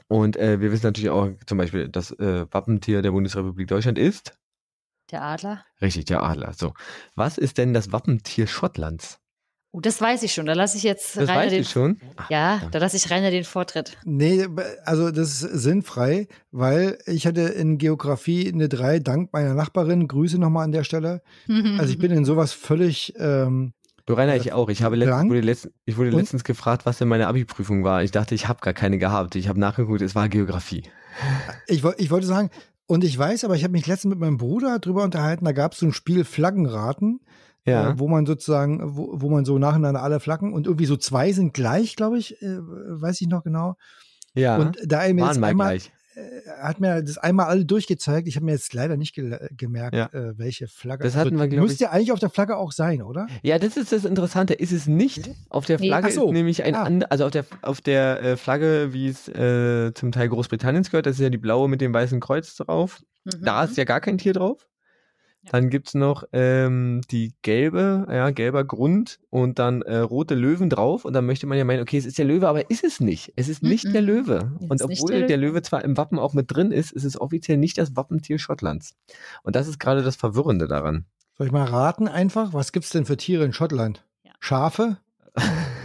Und äh, wir wissen natürlich auch zum Beispiel, das äh, Wappentier der Bundesrepublik Deutschland ist. Der Adler. Richtig, der Adler. So. Was ist denn das Wappentier Schottlands? Oh, das weiß ich schon. Da lasse ich jetzt das Rainer weiß den. Ich schon? Ach, ja, da lasse ich Rainer den Vortritt. Nee, also das ist sinnfrei, weil ich hatte in Geografie eine 3 dank meiner Nachbarin. Grüße nochmal an der Stelle. [laughs] also ich bin in sowas völlig. Ähm, du Rainer, ich auch. Ich habe letztens, wurde, letzt, ich wurde letztens gefragt, was denn meine Abi-Prüfung war. Ich dachte, ich habe gar keine gehabt. Ich habe nachgeguckt, es war Geografie. Ich, ich wollte sagen, und ich weiß, aber ich habe mich letztens mit meinem Bruder drüber unterhalten, da gab es so ein Spiel Flaggenraten ja. äh, wo man sozusagen, wo, wo man so nacheinander alle Flaggen und irgendwie so zwei sind gleich, glaube ich, äh, weiß ich noch genau. Ja. Und da mir jetzt einmal, gleich. hat mir das einmal alle durchgezeigt. Ich habe mir jetzt leider nicht ge gemerkt, Ja. äh, welche Flagge. Das hatten wir, glaub Müsste ja eigentlich auf der Flagge auch sein, oder? Ja, das ist das Interessante. Ist es nicht. Auf der Nee. Flagge Ach so. ist nämlich ein Ah. also auf der auf der äh, Flagge, wie es äh, zum Teil Großbritanniens gehört, das ist ja die blaue mit dem weißen Kreuz drauf. Mhm. Da ist ja gar kein Tier drauf. Dann gibt's noch ähm, die gelbe, ja, gelber Grund und dann äh, rote Löwen drauf. Und dann möchte man ja meinen, okay, es ist der Löwe, aber ist es nicht. Es ist nicht Mhm. der Löwe. Es Und obwohl der der Löwe. Löwe zwar im Wappen auch mit drin ist, ist es offiziell nicht das Wappentier Schottlands. Und das ist gerade das Verwirrende daran. Soll ich mal raten einfach? Was gibt's denn für Tiere in Schottland? Ja. Schafe?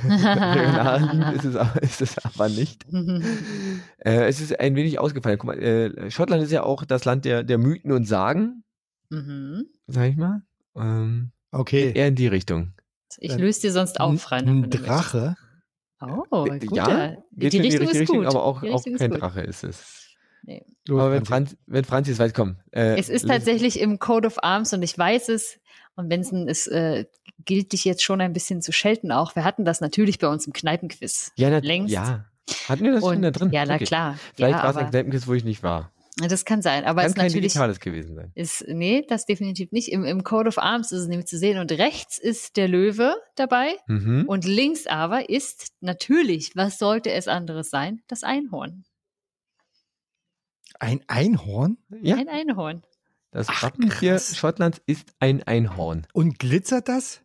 Regional [laughs] ist es, aber- ist es aber nicht. [laughs] Äh, es ist ein wenig ausgefallen. Guck mal, äh, Schottland ist ja auch das Land der, der Mythen und Sagen, Mhm. sag ich mal. Ähm, Okay. eher in die Richtung. Ich löse dir sonst auf, Rainer. Ein Drache? Oh, Äh, gut. ja, geht die in Richtung ist Richtung, gut. aber auch, Die auch ist kein gut. Drache ist es. Nee. Aber wenn, Franzi. Franz, wenn Franzi es weiß, komm. Äh, Es ist tatsächlich im Code of Arms und ich weiß es. Und Benson, es äh, gilt dich jetzt schon ein bisschen zu schelten auch. Wir hatten das natürlich bei uns im Kneipenquiz. ja, na, längst. Ja. Hatten wir das und, schon da drin? Ja, na Okay. klar. Vielleicht ja, war es ein Kneipenquiz, wo ich nicht war. Das kann sein. Aber es Kann ist kein natürlich digitales gewesen sein. ist, nee, das definitiv nicht. Im, Im Code of Arms ist es nämlich zu sehen und rechts ist der Löwe dabei Mhm. und links aber ist natürlich, was sollte es anderes sein? Das Einhorn. Ein Einhorn? Ja, Ein Einhorn. das Ach, Wappentier krass. Schottlands ist ein Einhorn. Und glitzert das?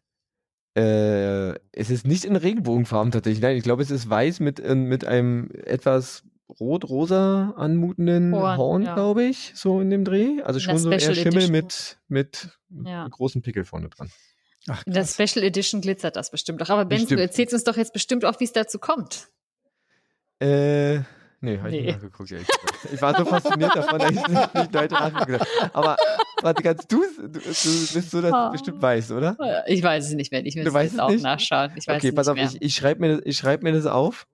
Äh, es ist nicht in Regenbogenfarben tatsächlich. Nein, ich glaube, es ist weiß mit, äh, mit einem etwas rot-rosa anmutenden Horn, Horn, ja. glaube ich, so in dem Dreh. Also schon so eher Schimmel Edition. mit, mit Ja. großen Pickel vorne dran. Ach, In der. Special Edition glitzert das bestimmt auch. Aber Benson, du erzählst uns doch jetzt bestimmt auch, wie es dazu kommt. Äh, nee, habe ich Nee. nicht nachgeguckt. ehrlich gesagt. Ich war so fasziniert davon, dass ich nicht, nicht weiter nachgeguckt habe. Aber warte, kannst du's? du, du bist so, dass du Ah. bestimmt weißt, oder? Ich weiß es nicht mehr. Ich Du jetzt es auch nicht? nachschauen. Ich weiß okay, es pass auf, mehr. ich, ich schreibe mir, das- ich schreib mir das auf.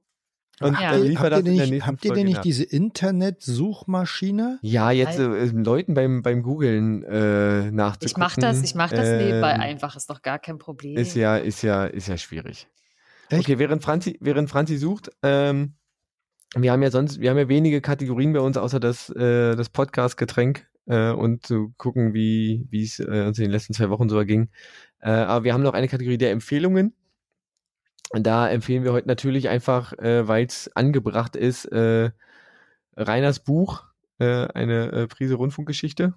Und Ja. dann Habt liefert ihr das in der nicht, nächsten habt ihr denn nicht nach. diese Internet-Suchmaschine? Ja, jetzt äh, Leuten beim, beim Googlen äh, nachzugucken. ich mache das, ich mache das ähm, nebenbei einfach. Ist doch gar kein Problem. Ist ja, ist ja, ist ja schwierig. Echt? Okay, während Franzi, während Franzi sucht, ähm, wir haben ja sonst, wir haben ja wenige Kategorien bei uns, außer das, äh, das Podcast-Getränk äh, und zu gucken, wie wie es äh, uns in den letzten zwei Wochen so erging. Äh, aber wir haben noch eine Kategorie der Empfehlungen. Und da empfehlen wir heute natürlich einfach, äh, weil es angebracht ist, äh, Reiners Buch, äh, eine äh, Prise Rundfunkgeschichte.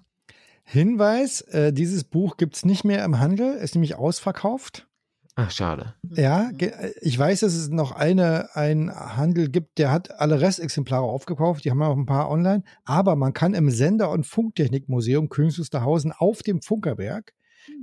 Hinweis, äh, dieses Buch gibt's nicht mehr im Handel, ist nämlich ausverkauft. Ach, schade. Ja, äh, ich weiß, dass es noch eine, einen Handel gibt, der hat alle Restexemplare aufgekauft, die haben auch ein paar online, aber man kann im Sender- und Funktechnikmuseum Königs Wusterhausen auf dem Funkerberg,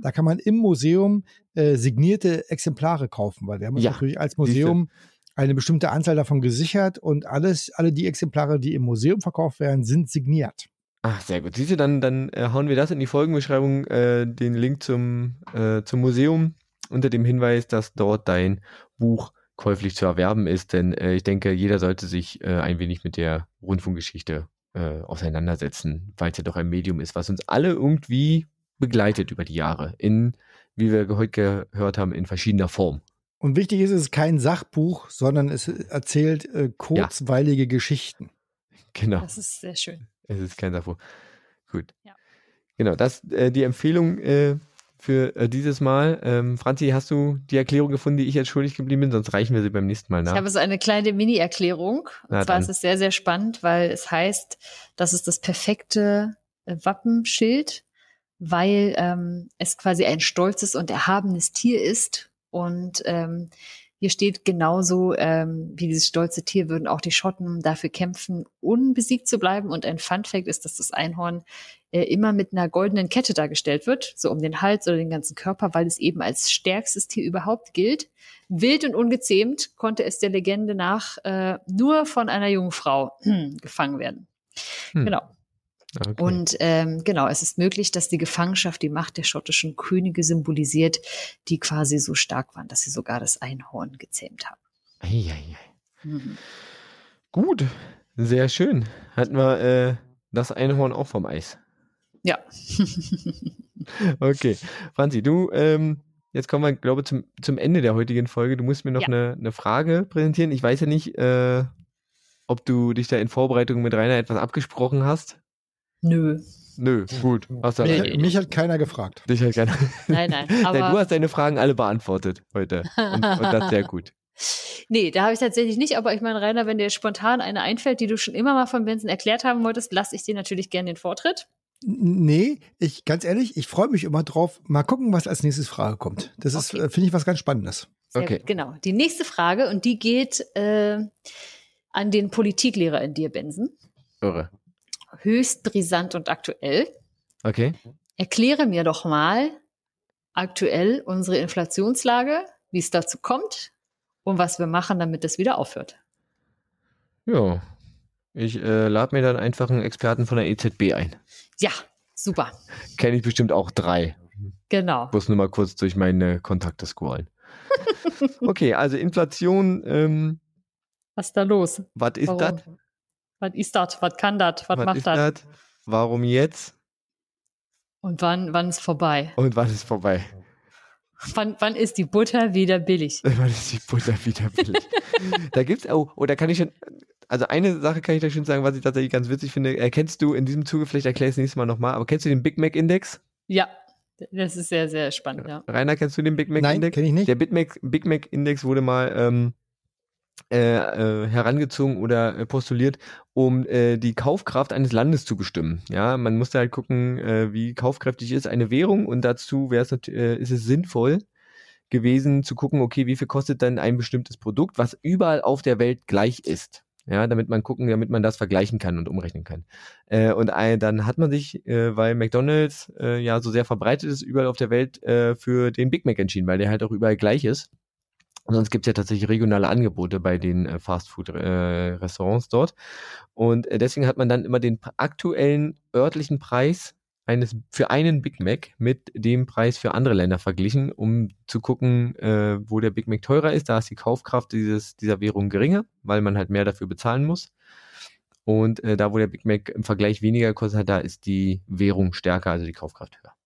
da kann man im Museum äh, signierte Exemplare kaufen, weil wir haben uns Ja, natürlich als Museum eine bestimmte Anzahl davon gesichert und alles, alle die Exemplare, die im Museum verkauft werden, sind signiert. Ach, sehr gut. Siehst du, dann, dann äh, hauen wir das in die Folgenbeschreibung, äh, den Link zum, äh, zum Museum unter dem Hinweis, dass dort dein Buch käuflich zu erwerben ist. Denn äh, ich denke, jeder sollte sich äh, ein wenig mit der Rundfunkgeschichte äh, auseinandersetzen, weil es ja doch ein Medium ist, was uns alle irgendwie begleitet über die Jahre. In, wie wir heute gehört haben, in verschiedener Form. Und wichtig ist, es ist kein Sachbuch, sondern es erzählt äh, kurzweilige Geschichten. Genau. Das ist sehr schön. Es ist kein Safo. Gut. Ja. Genau, das äh, die Empfehlung äh, für äh, dieses Mal. Ähm, Franzi, hast du die Erklärung gefunden, die ich jetzt schuldig geblieben bin? Sonst reichen wir sie beim nächsten Mal nach. Ich habe so eine kleine Mini-Erklärung. Na Und zwar dann. ist es sehr, sehr spannend, weil es heißt, das ist das perfekte äh, Wappenschild, weil ähm, es quasi ein stolzes und erhabenes Tier ist. Und ähm, hier steht genauso, ähm, wie dieses stolze Tier würden auch die Schotten dafür kämpfen, unbesiegt zu bleiben. Und ein Fun-Fact ist, dass das Einhorn äh, immer mit einer goldenen Kette dargestellt wird, so um den Hals oder den ganzen Körper, weil es eben als stärkstes Tier überhaupt gilt. Wild und ungezähmt konnte es der Legende nach äh, nur von einer jungen Frau [clears throat] gefangen werden. Hm. Genau. Okay. Und ähm, genau, es ist möglich, dass die Gefangenschaft die Macht der schottischen Könige symbolisiert, die quasi so stark waren, dass sie sogar das Einhorn gezähmt haben. Eieiei. Mhm. Gut, sehr schön. Hatten wir äh, das Einhorn auch vom Eis. Ja. [laughs] Okay. Franzi, du, ähm, jetzt kommen wir, glaube ich, zum, zum Ende der heutigen Folge. Du musst mir noch Ja. eine, eine Frage präsentieren. Ich weiß ja nicht, äh, ob du dich da in Vorbereitung mit Rainer etwas abgesprochen hast? Nö. Nö, gut. Hast du nee. Mich hat keiner gefragt. Dich hat keiner. [laughs] Nein, nein. [laughs] Aber du hast deine Fragen alle beantwortet heute. Und, und das sehr gut. [laughs] Nee, da habe ich tatsächlich nicht, aber ich meine, Rainer, wenn dir spontan eine einfällt, die du schon immer mal von Benson erklärt haben wolltest, lasse ich dir natürlich gerne den Vortritt. Nee, ich ganz ehrlich, ich freue mich immer drauf. Mal gucken, was als nächstes Frage kommt. Das ist, okay. Äh, finde ich, was ganz Spannendes. Sehr okay. Gut, genau. Die nächste Frage, und die geht äh, an den Politiklehrer in dir, Benson. Irre höchst brisant und aktuell. Okay. Erkläre mir doch mal aktuell unsere Inflationslage, wie es dazu kommt und was wir machen, damit es wieder aufhört. Ja, ich äh, lade mir dann einfach einen Experten von der EZB ein. Ja, super. Kenne ich bestimmt auch drei. Genau. Muss nur mal kurz durch meine Kontakte scrollen. [laughs] okay, also Inflation. Ähm, was ist da los? Was ist das? Was ist das? Was kann das? Was, was macht das? Warum jetzt? Und wann, wann ist vorbei? Und wann ist vorbei? Wann, wann ist die Butter wieder billig? [laughs] wann ist die Butter wieder billig? [laughs] da gibt's auch, oh, da kann ich schon, also eine Sache kann ich da schon sagen, was ich tatsächlich ganz witzig finde. Erkennst du in diesem Zuge, vielleicht erkläre ich es nächstes Mal nochmal, aber kennst du den Big Mac Index? Ja. Das ist sehr, sehr spannend, ja. Rainer, kennst du den Big Mac Nein, Index? Nein, kenne ich nicht. Der Big Mac, Big Mac Index wurde mal ähm, äh, äh, herangezogen oder äh, postuliert, um äh, die Kaufkraft eines Landes zu bestimmen. Ja, man musste halt gucken, äh, wie kaufkräftig ist eine Währung und dazu wäre es äh, ist es sinnvoll gewesen zu gucken, okay, wie viel kostet dann ein bestimmtes Produkt, was überall auf der Welt gleich ist. Ja, damit man gucken, damit man das vergleichen kann und umrechnen kann. Äh, und äh, dann hat man sich, äh, weil McDonald's äh, ja so sehr verbreitet ist überall auf der Welt, äh, für den Big Mac entschieden, weil der halt auch überall gleich ist. Und sonst gibt es ja tatsächlich regionale Angebote bei den äh, Fastfood-Restaurants äh, dort. Und äh, deswegen hat man dann immer den aktuellen örtlichen Preis eines für einen Big Mac mit dem Preis für andere Länder verglichen, um zu gucken, äh, wo der Big Mac teurer ist. Da ist die Kaufkraft dieses, dieser Währung geringer, weil man halt mehr dafür bezahlen muss. Und äh, da, wo der Big Mac im Vergleich weniger kostet, da ist die Währung stärker, also die Kaufkraft höher.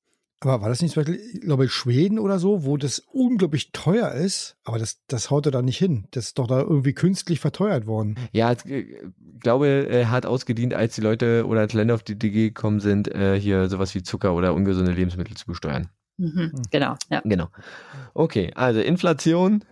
Aber war das nicht zum Beispiel, ich glaube, Schweden oder so, wo das unglaublich teuer ist, aber das, das haut er da nicht hin. Das ist doch da irgendwie künstlich verteuert worden. Ja, ich äh, glaube, er hat ausgedient, als die Leute oder als Länder auf die DG gekommen sind, äh, hier sowas wie Zucker oder ungesunde Lebensmittel zu besteuern. Mhm, hm. genau, ja. Genau. Okay, also Inflation.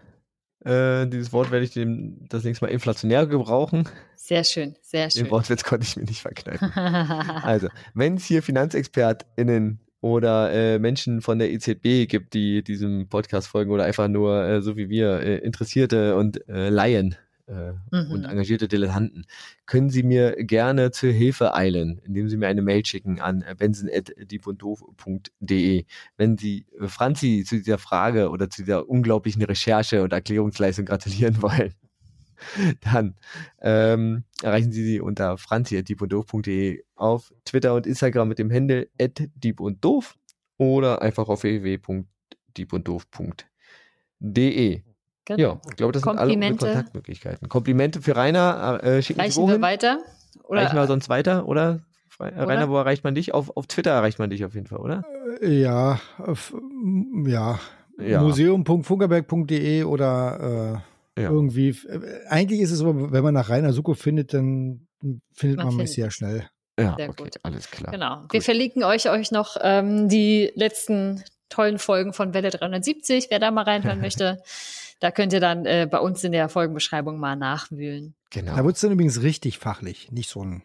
Äh, dieses Wort werde ich dem das nächste Mal inflationär gebrauchen. Sehr schön, sehr schön. Den Wortwitz konnte ich mir nicht verkneifen. [laughs] also, wenn es hier FinanzexpertInnen oder äh, Menschen von der EZB gibt, die diesem Podcast folgen oder einfach nur, äh, so wie wir, äh, Interessierte und äh, Laien äh, mhm. und engagierte Dilettanten, können Sie mir gerne zur Hilfe eilen, indem Sie mir eine Mail schicken an benson.diebunddoof.de. Wenn Sie äh, Franzi zu dieser Frage oder zu dieser unglaublichen Recherche und Erklärungsleistung gratulieren [laughs] wollen, [laughs] dann ähm, erreichen Sie sie unter franzi.diebunddoof.de auf Twitter und Instagram mit dem Handle @diepunddoof oder einfach auf www.diepunddoof.de. Genau. Ja, ich glaube, das sind alle Kontaktmöglichkeiten. Komplimente für Rainer äh, schicken Reichen Sie wir weiter? Oder? Reichen wir sonst weiter, oder? oder? Rainer, wo erreicht man dich? Auf, auf Twitter erreicht man dich auf jeden Fall, oder? Äh, ja, auf, ja. ja. Museum.funkerberg.de oder äh ja. Irgendwie, äh, eigentlich ist es so, wenn man nach Rainer Suko findet, dann findet man, man mich sehr schnell. Ja, sehr okay, gut. alles klar. Genau. Gut. Wir verlinken euch, euch noch ähm, die letzten tollen Folgen von Welle 370, wer da mal reinhören möchte. [laughs] Da könnt ihr dann äh, bei uns in der Folgenbeschreibung mal nachwühlen. Genau. Da wird es dann übrigens richtig fachlich, nicht so ein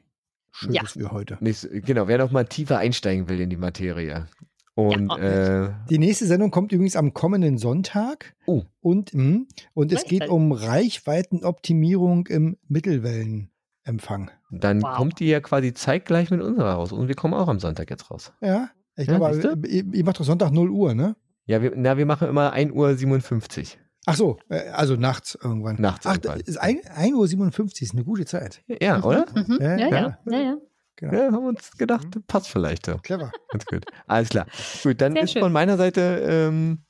schönes ja. wie heute. Nicht, genau, wer noch mal tiefer einsteigen will in die Materie. Und ja, äh, die nächste Sendung kommt übrigens am kommenden Sonntag. Oh. Und, mh, hm, und es geht um Reichweitenoptimierung im Mittelwellenempfang. Dann wow. kommt die ja quasi zeitgleich mit unserer raus. Und wir kommen auch am Sonntag jetzt raus. Ja, ich ja, glaube, ihr, ihr, macht doch Sonntag 0 Uhr, ne? Ja, wir, na, wir machen immer 1 Uhr 57. Ach so, äh, also nachts irgendwann. Nachts Ach, irgendwann. Ist 1, 1 Uhr 57 ist eine gute Zeit. Ja, oder? Mhm. Ja, ja, ja. ja, ja. Genau. Ja, haben wir uns gedacht, mhm. passt vielleicht so. Clever. Ganz gut. Alles klar. Gut, dann Sehr ist schön. von meiner Seite, ähm,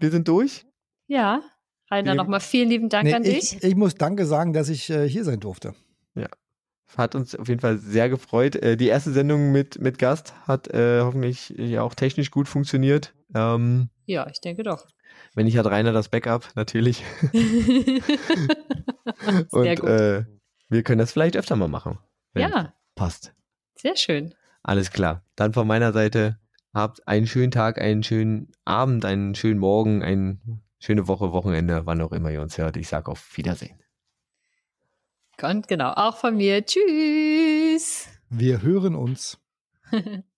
wir sind durch. Ja, Rainer, nochmal vielen lieben Dank nee, an ich, dich. Ich muss Danke sagen, dass ich äh, hier sein durfte. Ja. Hat uns auf jeden Fall sehr gefreut. Äh, die erste Sendung mit, mit Gast hat äh, hoffentlich ja auch technisch gut funktioniert. Ähm, ja, ich denke doch. Wenn nicht, hat Rainer das Backup, natürlich. [laughs] [laughs] sehr Und gut. Äh, wir können das vielleicht öfter mal machen. Ja. Passt. Sehr schön. Alles klar. Dann von meiner Seite, habt einen schönen Tag, einen schönen Abend, einen schönen Morgen, eine schöne Woche, Wochenende, wann auch immer ihr uns hört. Ich sage auf Wiedersehen. Und genau, auch von mir. Tschüss. Wir hören uns. [laughs]